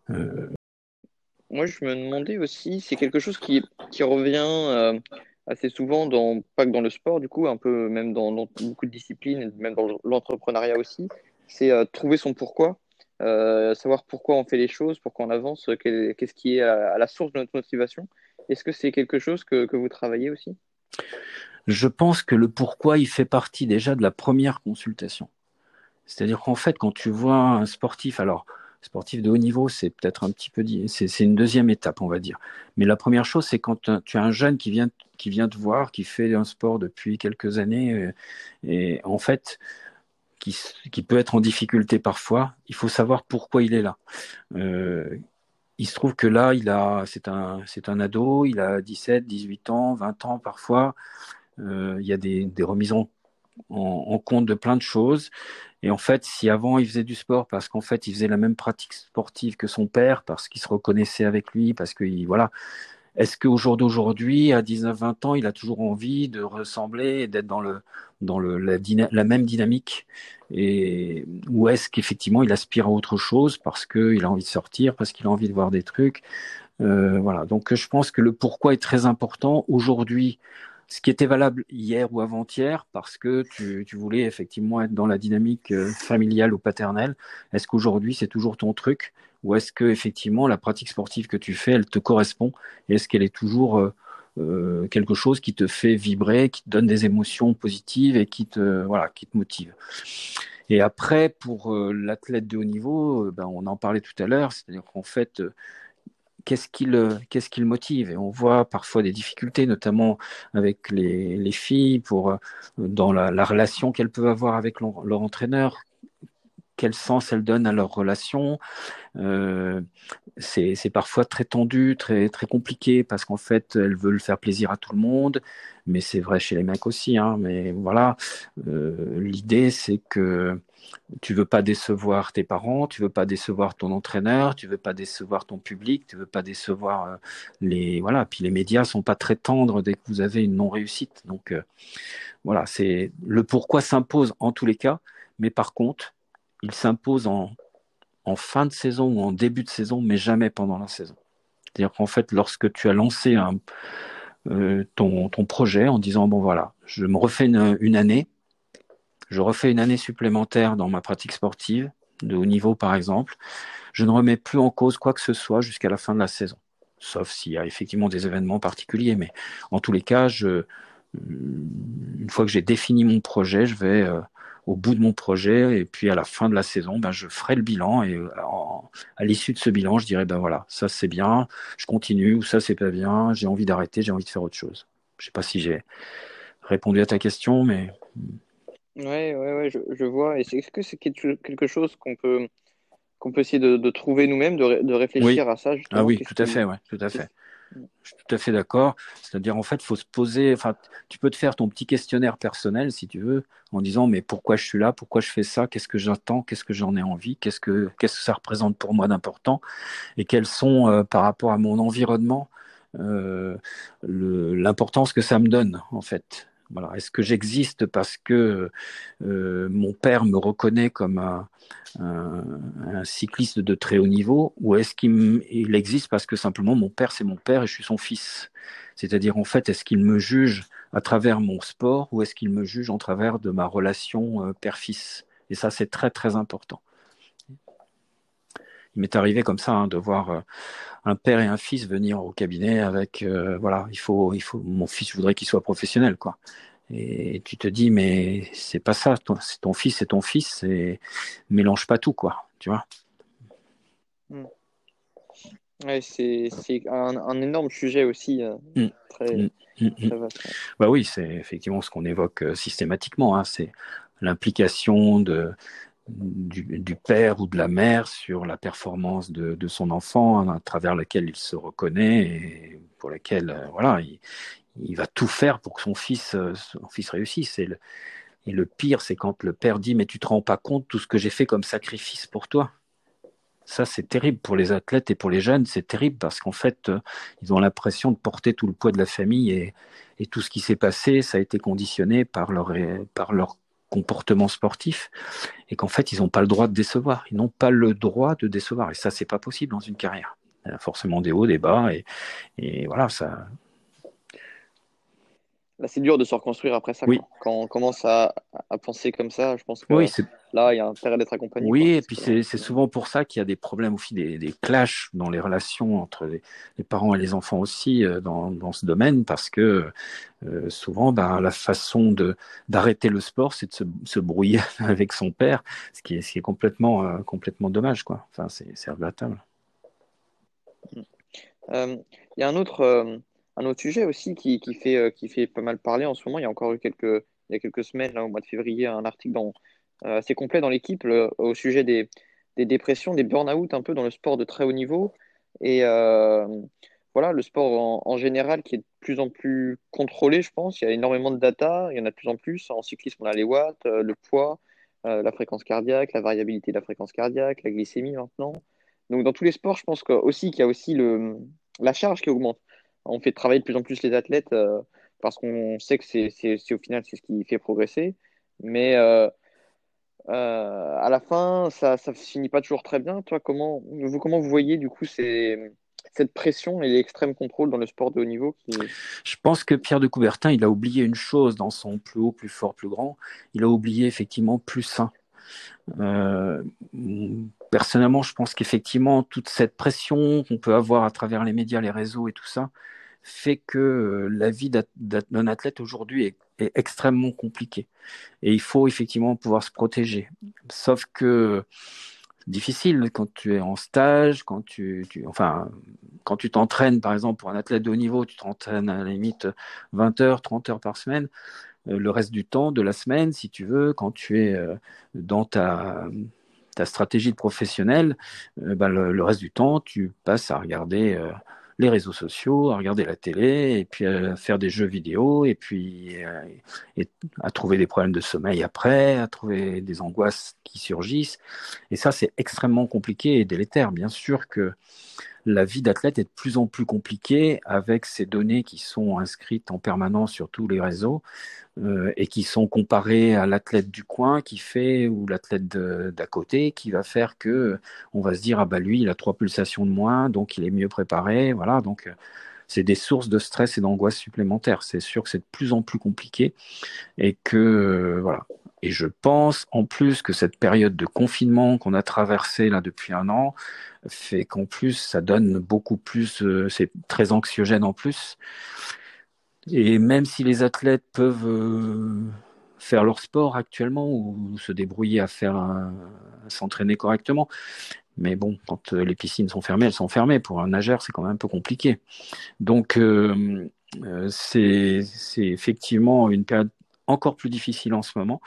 Moi, je me demandais aussi, c'est quelque chose qui, qui revient euh, assez souvent, dans, pas que dans le sport, du coup, un peu même dans, beaucoup de disciplines, même dans l'entrepreneuriat aussi, c'est euh, trouver son pourquoi, savoir pourquoi on fait les choses, pourquoi on avance, qu'est-ce qui est à, la source de notre motivation. Est-ce que c'est quelque chose que, que vous travaillez aussi? Je pense que le pourquoi, il fait partie déjà de la première consultation. C'est-à-dire qu'en fait, quand tu vois un sportif, alors sportif de haut niveau, c'est peut-être un petit peu, c'est une deuxième étape, on va dire. Mais la première chose, c'est quand tu as un jeune qui vient, te voir, qui fait un sport depuis quelques années, euh, et en fait, qui, peut être en difficulté parfois, il faut savoir pourquoi il est là. Euh, il se trouve que là, il a, c'est un, c'est un ado, il a 17, 18 ans, 20 ans parfois. Euh, il y a des, des remises en, en, compte de plein de choses. Et en fait, si avant il faisait du sport parce qu'en fait il faisait la même pratique sportive que son père, parce qu'il se reconnaissait avec lui, parce que voilà, est-ce qu'au jour d'aujourd'hui, à 19-20 ans, il a toujours envie de ressembler d'être dans le dans la même dynamique? Et ou est-ce qu'effectivement il aspire à autre chose parce qu'il a envie de sortir, parce qu'il a envie de voir des trucs, euh, voilà. Donc je pense que le pourquoi est très important aujourd'hui ce qui était valable hier ou avant-hier parce que tu, tu, voulais effectivement être dans la dynamique euh, familiale ou paternelle. Est-ce qu'aujourd'hui c'est toujours ton truc ou est-ce que effectivement la pratique sportive que tu fais, elle te correspond est-ce qu'elle est toujours euh, euh quelque chose qui te fait vibrer, qui te donne des émotions positives et qui te voilà, qui te motive? Et après, pour euh, l'athlète de haut niveau, ben, on en parlait tout à l'heure, c'est-à-dire qu'en fait, qu'est-ce qui le le motive? Et on voit parfois des difficultés notamment avec les, les filles pour euh, dans la, la relation qu'elles peuvent avoir avec leur, entraîneur quel sens elles donnent à leur relation euh, c'est parfois très tendu très très compliqué parce qu'en fait elles veulent faire plaisir à tout le monde mais c'est vrai chez les mecs aussi hein, mais voilà euh, l'idée c'est que tu veux pas décevoir tes parents, tu veux pas décevoir ton entraîneur, tu veux pas décevoir ton public, tu veux pas décevoir euh, les voilà. Puis les médias sont pas très tendres dès que vous avez une non réussite. Donc voilà, c'est le pourquoi s'impose en tous les cas, mais par contre, il s'impose en fin de saison ou en début de saison, mais jamais pendant la saison. C'est-à-dire qu'en fait, lorsque tu as lancé euh, ton, projet en disant bon voilà, je me refais une, année je refais une année supplémentaire dans ma pratique sportive, de haut niveau par exemple, je ne remets plus en cause quoi que ce soit jusqu'à la fin de la saison. Sauf s'il y a effectivement des événements particuliers, mais en tous les cas, une fois que j'ai défini mon projet, je vais euh, au bout de mon projet et puis à la fin de la saison, ben, je ferai le bilan et euh, à l'issue de ce bilan, je dirai ben voilà, ça c'est bien, je continue ou ça c'est pas bien, j'ai envie d'arrêter, j'ai envie de faire autre chose. Je sais pas si j'ai répondu à ta question, mais Ouais, ouais, ouais, je, je vois. Et c'est- est-ce que c'est quelque chose qu'on peut, qu'on peut essayer de, de trouver nous-mêmes, de, de réfléchir à ça, Ah oui, tout à fait, ouais, tout à fait. Je suis tout à fait d'accord. C'est-à-dire, en fait, faut se poser, enfin, tu peux te faire ton petit questionnaire personnel, si tu veux, en disant, mais pourquoi je suis là? Pourquoi je fais ça? Qu'est-ce que j'attends? Qu'est-ce que j'en ai envie? Qu'est-ce que, ça représente pour moi d'important? Et quels sont, euh, par rapport à mon environnement, euh, l'importance que ça me donne, en fait? Voilà. Est-ce que j'existe parce que euh, mon père me reconnaît comme un, cycliste de très haut niveau ou est-ce qu'il il existe parce que simplement mon père c'est mon père et je suis son fils? C'est-à-dire en fait est-ce qu'il me juge à travers mon sport ou est-ce qu'il me juge en travers de ma relation euh, père-fils? Et ça c'est très très important. Il m'est arrivé comme ça hein, de voir euh, un père et un fils venir au cabinet avec euh, voilà il faut il faut mon fils je voudrais qu'il soit professionnel quoi et tu te dis mais c'est pas ça c'est ton fils c'est ton fils et mélange pas tout quoi tu vois mmh. ouais, c'est c'est un, un, énorme sujet aussi euh, mmh. très, mmh. très vaste, ouais. bah oui c'est effectivement ce qu'on évoque systématiquement hein, c'est l'implication de du, père ou de la mère sur la performance de, son enfant à travers laquelle il se reconnaît et pour laquelle euh, voilà il, va tout faire pour que son fils euh, son fils réussisse. Et le, et le pire c'est quand le père dit mais tu te rends pas compte tout ce que j'ai fait comme sacrifice pour toi. Ça c'est terrible pour les athlètes et pour les jeunes c'est terrible parce qu'en fait euh, ils ont l'impression de porter tout le poids de la famille et, et tout ce qui s'est passé ça a été conditionné par leur par leur comportement sportif et qu'en fait ils n'ont pas le droit de décevoir. Ils n'ont pas le droit de décevoir. Et ça c'est pas possible dans une carrière. Il y a forcément des hauts des bas et, et voilà ça Là, c'est dur de se reconstruire après ça. Oui. Quand on commence à, à, penser comme ça, je pense que oui, là, il y a intérêt d'être accompagné. Oui, quoi, et puis c'est, c'est souvent pour ça qu'il y a des problèmes aussi, des, des clashs dans les relations entre les, les, parents et les enfants aussi euh, dans, dans ce domaine, parce que euh, souvent, ben, la façon de, d'arrêter le sport, c'est de se, se, brouiller avec son père, ce qui est, ce qui est complètement, euh, complètement dommage. Quoi. Enfin, c'est, c'est regrettable. Il y a un autre un autre sujet aussi qui, qui, fait, euh, qui fait pas mal parler en ce moment. Il y a encore eu quelques, il y a quelques semaines, au mois de février, un article dans, euh, assez complet dans l'équipe au sujet des, des dépressions, des burn-out un peu dans le sport de très haut niveau. Et euh, voilà, le sport en, général qui est de plus en plus contrôlé, je pense. Il y a énormément de data, il y en a de plus en plus. En cyclisme, on a les watts, le poids, la fréquence cardiaque, la variabilité de la fréquence cardiaque, la glycémie maintenant. Donc dans tous les sports, je pense que, aussi qu'il y a aussi le, la charge qui augmente on fait travailler de plus en plus les athlètes euh, parce qu'on sait que c'est au final c'est ce qui fait progresser. Mais euh, euh, à la fin, ça ne finit pas toujours très bien. Toi, comment vous, comment vous voyez du coup cette pression et l'extrême contrôle dans le sport de haut niveau Je pense que Pierre de Coubertin, il a oublié une chose dans son plus haut, plus fort, plus grand. Il a oublié effectivement plus sain. Personnellement, je pense qu'effectivement, toute cette pression qu'on peut avoir à travers les médias, les réseaux et tout ça, fait que euh, la vie d'un athlète aujourd'hui est, extrêmement compliquée. Et il faut effectivement pouvoir se protéger. Sauf que difficile quand tu es en stage, quand tu, enfin, quand tu t'entraînes, par exemple, pour un athlète de haut niveau, tu t'entraînes à la limite 20 heures, 30 heures par semaine. Euh, le reste du temps de la semaine, si tu veux, quand tu es euh, dans ta, stratégie de professionnel, bah, le, reste du temps, tu passes à regarder les réseaux sociaux, à regarder la télé, et puis à faire des jeux vidéo, et puis à trouver des problèmes de sommeil après, à trouver des angoisses qui surgissent. Et ça, c'est extrêmement compliqué et délétère. Bien sûr que la vie d'athlète est de plus en plus compliquée avec ces données qui sont inscrites en permanence sur tous les réseaux euh, et qui sont comparées à l'athlète du coin qui fait ou l'athlète d'à côté qui va faire que on va se dire ah bah lui il a trois pulsations de moins donc il est mieux préparé voilà donc euh, c'est des sources de stress et d'angoisse supplémentaires. C'est sûr que c'est de plus en plus compliqué et que euh, voilà. Et je pense en plus que cette période de confinement qu'on a traversée là depuis un an fait qu'en plus ça donne beaucoup plus, euh, c'est très anxiogène en plus. Et même si les athlètes peuvent euh, faire leur sport actuellement ou se débrouiller à faire s'entraîner correctement, mais bon, quand les piscines sont fermées, elles sont fermées. Pour un nageur, c'est quand même un peu compliqué. Donc, c'est effectivement une période encore plus difficile en ce moment.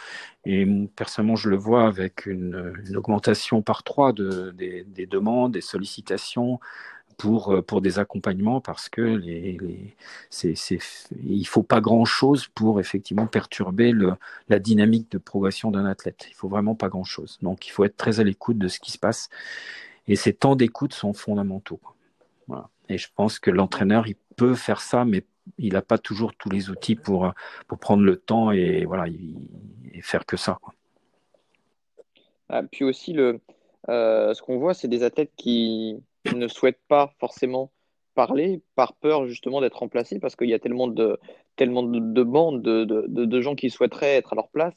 Et personnellement, je le vois avec une, augmentation par trois de, des, demandes, des sollicitations pour, pour des accompagnements parce que les, les c'est, il faut pas grand chose pour effectivement perturber le, la dynamique de progression d'un athlète. Il faut vraiment pas grand chose. Donc, il faut être très à l'écoute de ce qui se passe. Et ces temps d'écoute sont fondamentaux. Voilà. Et je pense que l'entraîneur, il peut faire ça, mais il n'a pas toujours tous les outils pour, pour prendre le temps et, voilà, faire que ça. Ah, puis aussi, le, euh, ce qu'on voit, c'est des athlètes qui ne souhaitent pas forcément parler par peur justement d'être remplacés parce qu'il y a tellement de, tellement de, bandes de, de, de, gens qui souhaiteraient être à leur place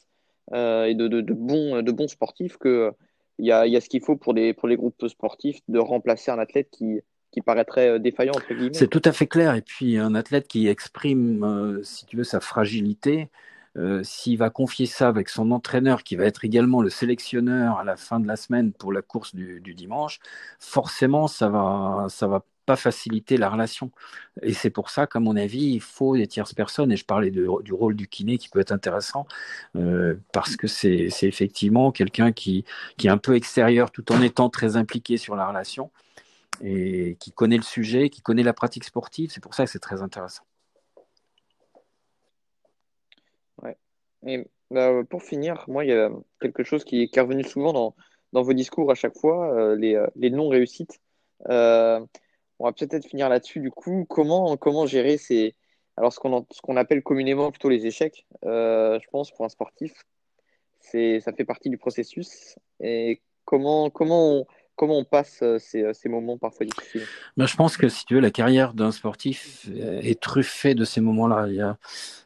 euh, et de, bons, de bons sportifs que il y a, y a ce qu'il faut pour, des, pour les groupes sportifs de remplacer un athlète qui, qui paraîtrait euh, défaillant entre guillemets. C'est tout à fait clair. Et puis un athlète qui exprime, euh, si tu veux, sa fragilité, euh, s'il va confier ça avec son entraîneur, qui va être également le sélectionneur à la fin de la semaine pour la course du, dimanche, forcément, ça va, ça va pas faciliter la relation. Et c'est pour ça qu'à mon avis, il faut des tierces personnes. Et je parlais du rôle du kiné qui peut être intéressant parce que c'est effectivement quelqu'un qui est un peu extérieur tout en étant très impliqué sur la relation et qui connaît le sujet, qui connaît la pratique sportive. C'est pour ça que c'est très intéressant. Ouais. Et bah, pour finir, moi, il y a quelque chose qui, est revenu souvent dans, vos discours à chaque fois, euh, les, euh, les non-réussites. Euh, on va peut-être finir là-dessus. Du coup, comment, comment gérer ces. Alors, ce qu'on, qu'on appelle communément plutôt les échecs, je pense, pour un sportif, ça fait partie du processus. Et comment, comment on comment on passe euh, euh, ces, moments parfois difficiles? Ben, Je pense que si tu veux, la carrière d'un sportif est truffée de ces moments-là. Il y a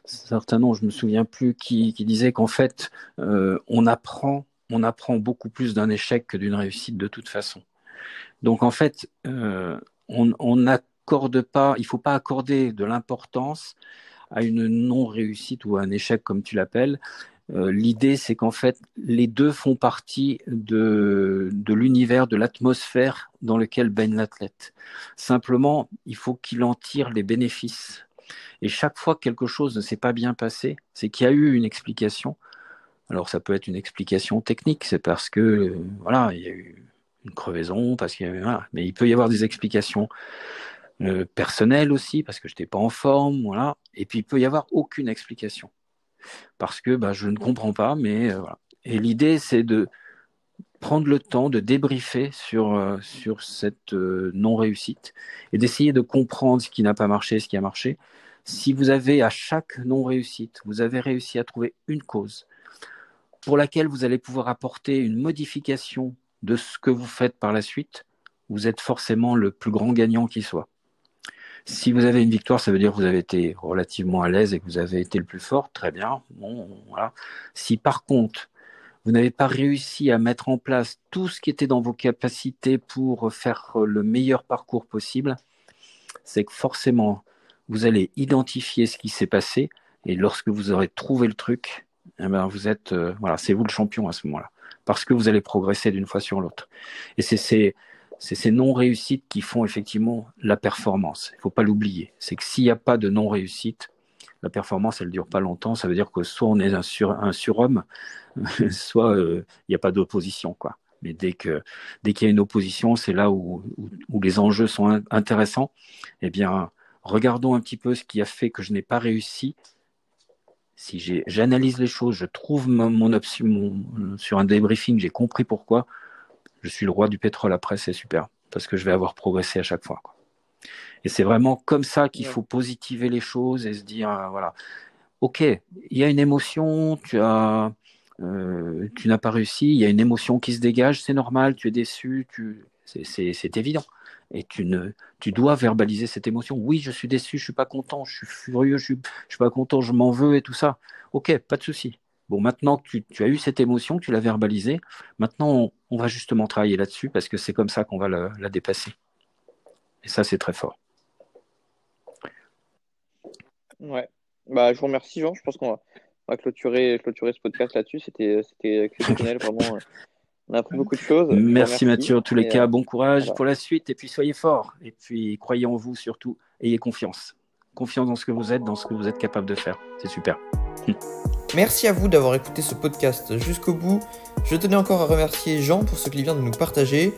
certains noms, je me souviens plus, qui, disaient qu'en fait, euh, on apprend, on apprend beaucoup plus d'un échec que d'une réussite de toute façon. Donc en fait, on n'accorde pas, il faut pas accorder de l'importance à une non-réussite ou à un échec comme tu l'appelles, euh, l'idée, c'est qu'en fait, les deux font partie de, l'univers, de l'atmosphère dans lequel baigne l'athlète. Simplement, il faut qu'il en tire les bénéfices. Et chaque fois que quelque chose ne s'est pas bien passé, c'est qu'il y a eu une explication. Alors, ça peut être une explication technique, c'est parce que, voilà, il y a eu une crevaison, parce qu'il y a mais il peut y avoir des explications euh, personnelles aussi, parce que je n'étais pas en forme, voilà. Et puis, il peut y avoir aucune explication parce que bah, je ne comprends pas, mais euh. Et l'idée, c'est de prendre le temps de débriefer sur, euh, cette euh, non-réussite et d'essayer de comprendre ce qui n'a pas marché, ce qui a marché. Si vous avez à chaque non-réussite, vous avez réussi à trouver une cause pour laquelle vous allez pouvoir apporter une modification de ce que vous faites par la suite, vous êtes forcément le plus grand gagnant qui soit. Si vous avez une victoire, ça veut dire que vous avez été relativement à l'aise et que vous avez été le plus fort, très bien. Bon, voilà. Si par contre, vous n'avez pas réussi à mettre en place tout ce qui était dans vos capacités pour faire le meilleur parcours possible, c'est que forcément, vous allez identifier ce qui s'est passé et lorsque vous aurez trouvé le truc, eh ben vous êtes, euh, voilà, c'est vous le champion à ce moment-là, parce que vous allez progresser d'une fois sur l'autre. Et c'est ces c'est ces non-réussites qui font effectivement la performance. Il faut pas l'oublier. C'est que s'il n'y a pas de non-réussite, la performance, elle dure pas longtemps. Ça veut dire que soit on est un, sur, un surhomme, soit euh, il n'y a pas d'opposition, quoi. Mais dès que dès qu'il y a une opposition, c'est là où, où, les enjeux sont intéressants. Eh bien, regardons un petit peu ce qui a fait que je n'ai pas réussi. Si j'analyse les choses, je trouve mon option sur un débriefing, j'ai compris pourquoi je suis le roi du pétrole après, c'est super, parce que je vais avoir progressé à chaque fois. Quoi. Et c'est vraiment comme ça qu'il faut positiver les choses et se dire, euh, voilà, ok, il y a une émotion, tu as, euh, tu n'as pas réussi, il y a une émotion qui se dégage, c'est normal, tu es déçu, tu, c'est évident. Et tu ne, tu dois verbaliser cette émotion. Oui, je suis déçu, je suis pas content, je suis furieux, je suis, je suis pas content, je m'en veux et tout ça. Ok, pas de souci. Bon, maintenant que tu, as eu cette émotion, que tu l'as verbalisée, maintenant on, va justement travailler là-dessus parce que c'est comme ça qu'on va la, dépasser. Et ça, c'est très fort. Ouais. Bah, je vous remercie, Jean. Je pense qu'on va, clôturer, clôturer ce podcast là-dessus. C'était exceptionnel, vraiment. On a appris beaucoup de choses. Merci, Mathieu. En tous les cas, euh, bon courage pour la suite et puis soyez forts. Et puis croyez en vous surtout. Ayez confiance. Confiance dans ce que vous êtes, dans ce que vous êtes capable de faire. C'est super. Merci à vous d'avoir écouté ce podcast jusqu'au bout. Je tenais encore à remercier Jean pour ce qu'il vient de nous partager.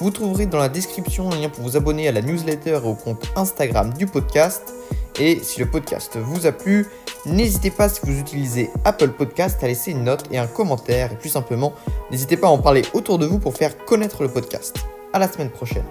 Vous trouverez dans la description un lien pour vous abonner à la newsletter et au compte Instagram du podcast. Et si le podcast vous a plu, n'hésitez pas si vous utilisez Apple Podcast à laisser une note et un commentaire. Et plus simplement, n'hésitez pas à en parler autour de vous pour faire connaître le podcast. À la semaine prochaine.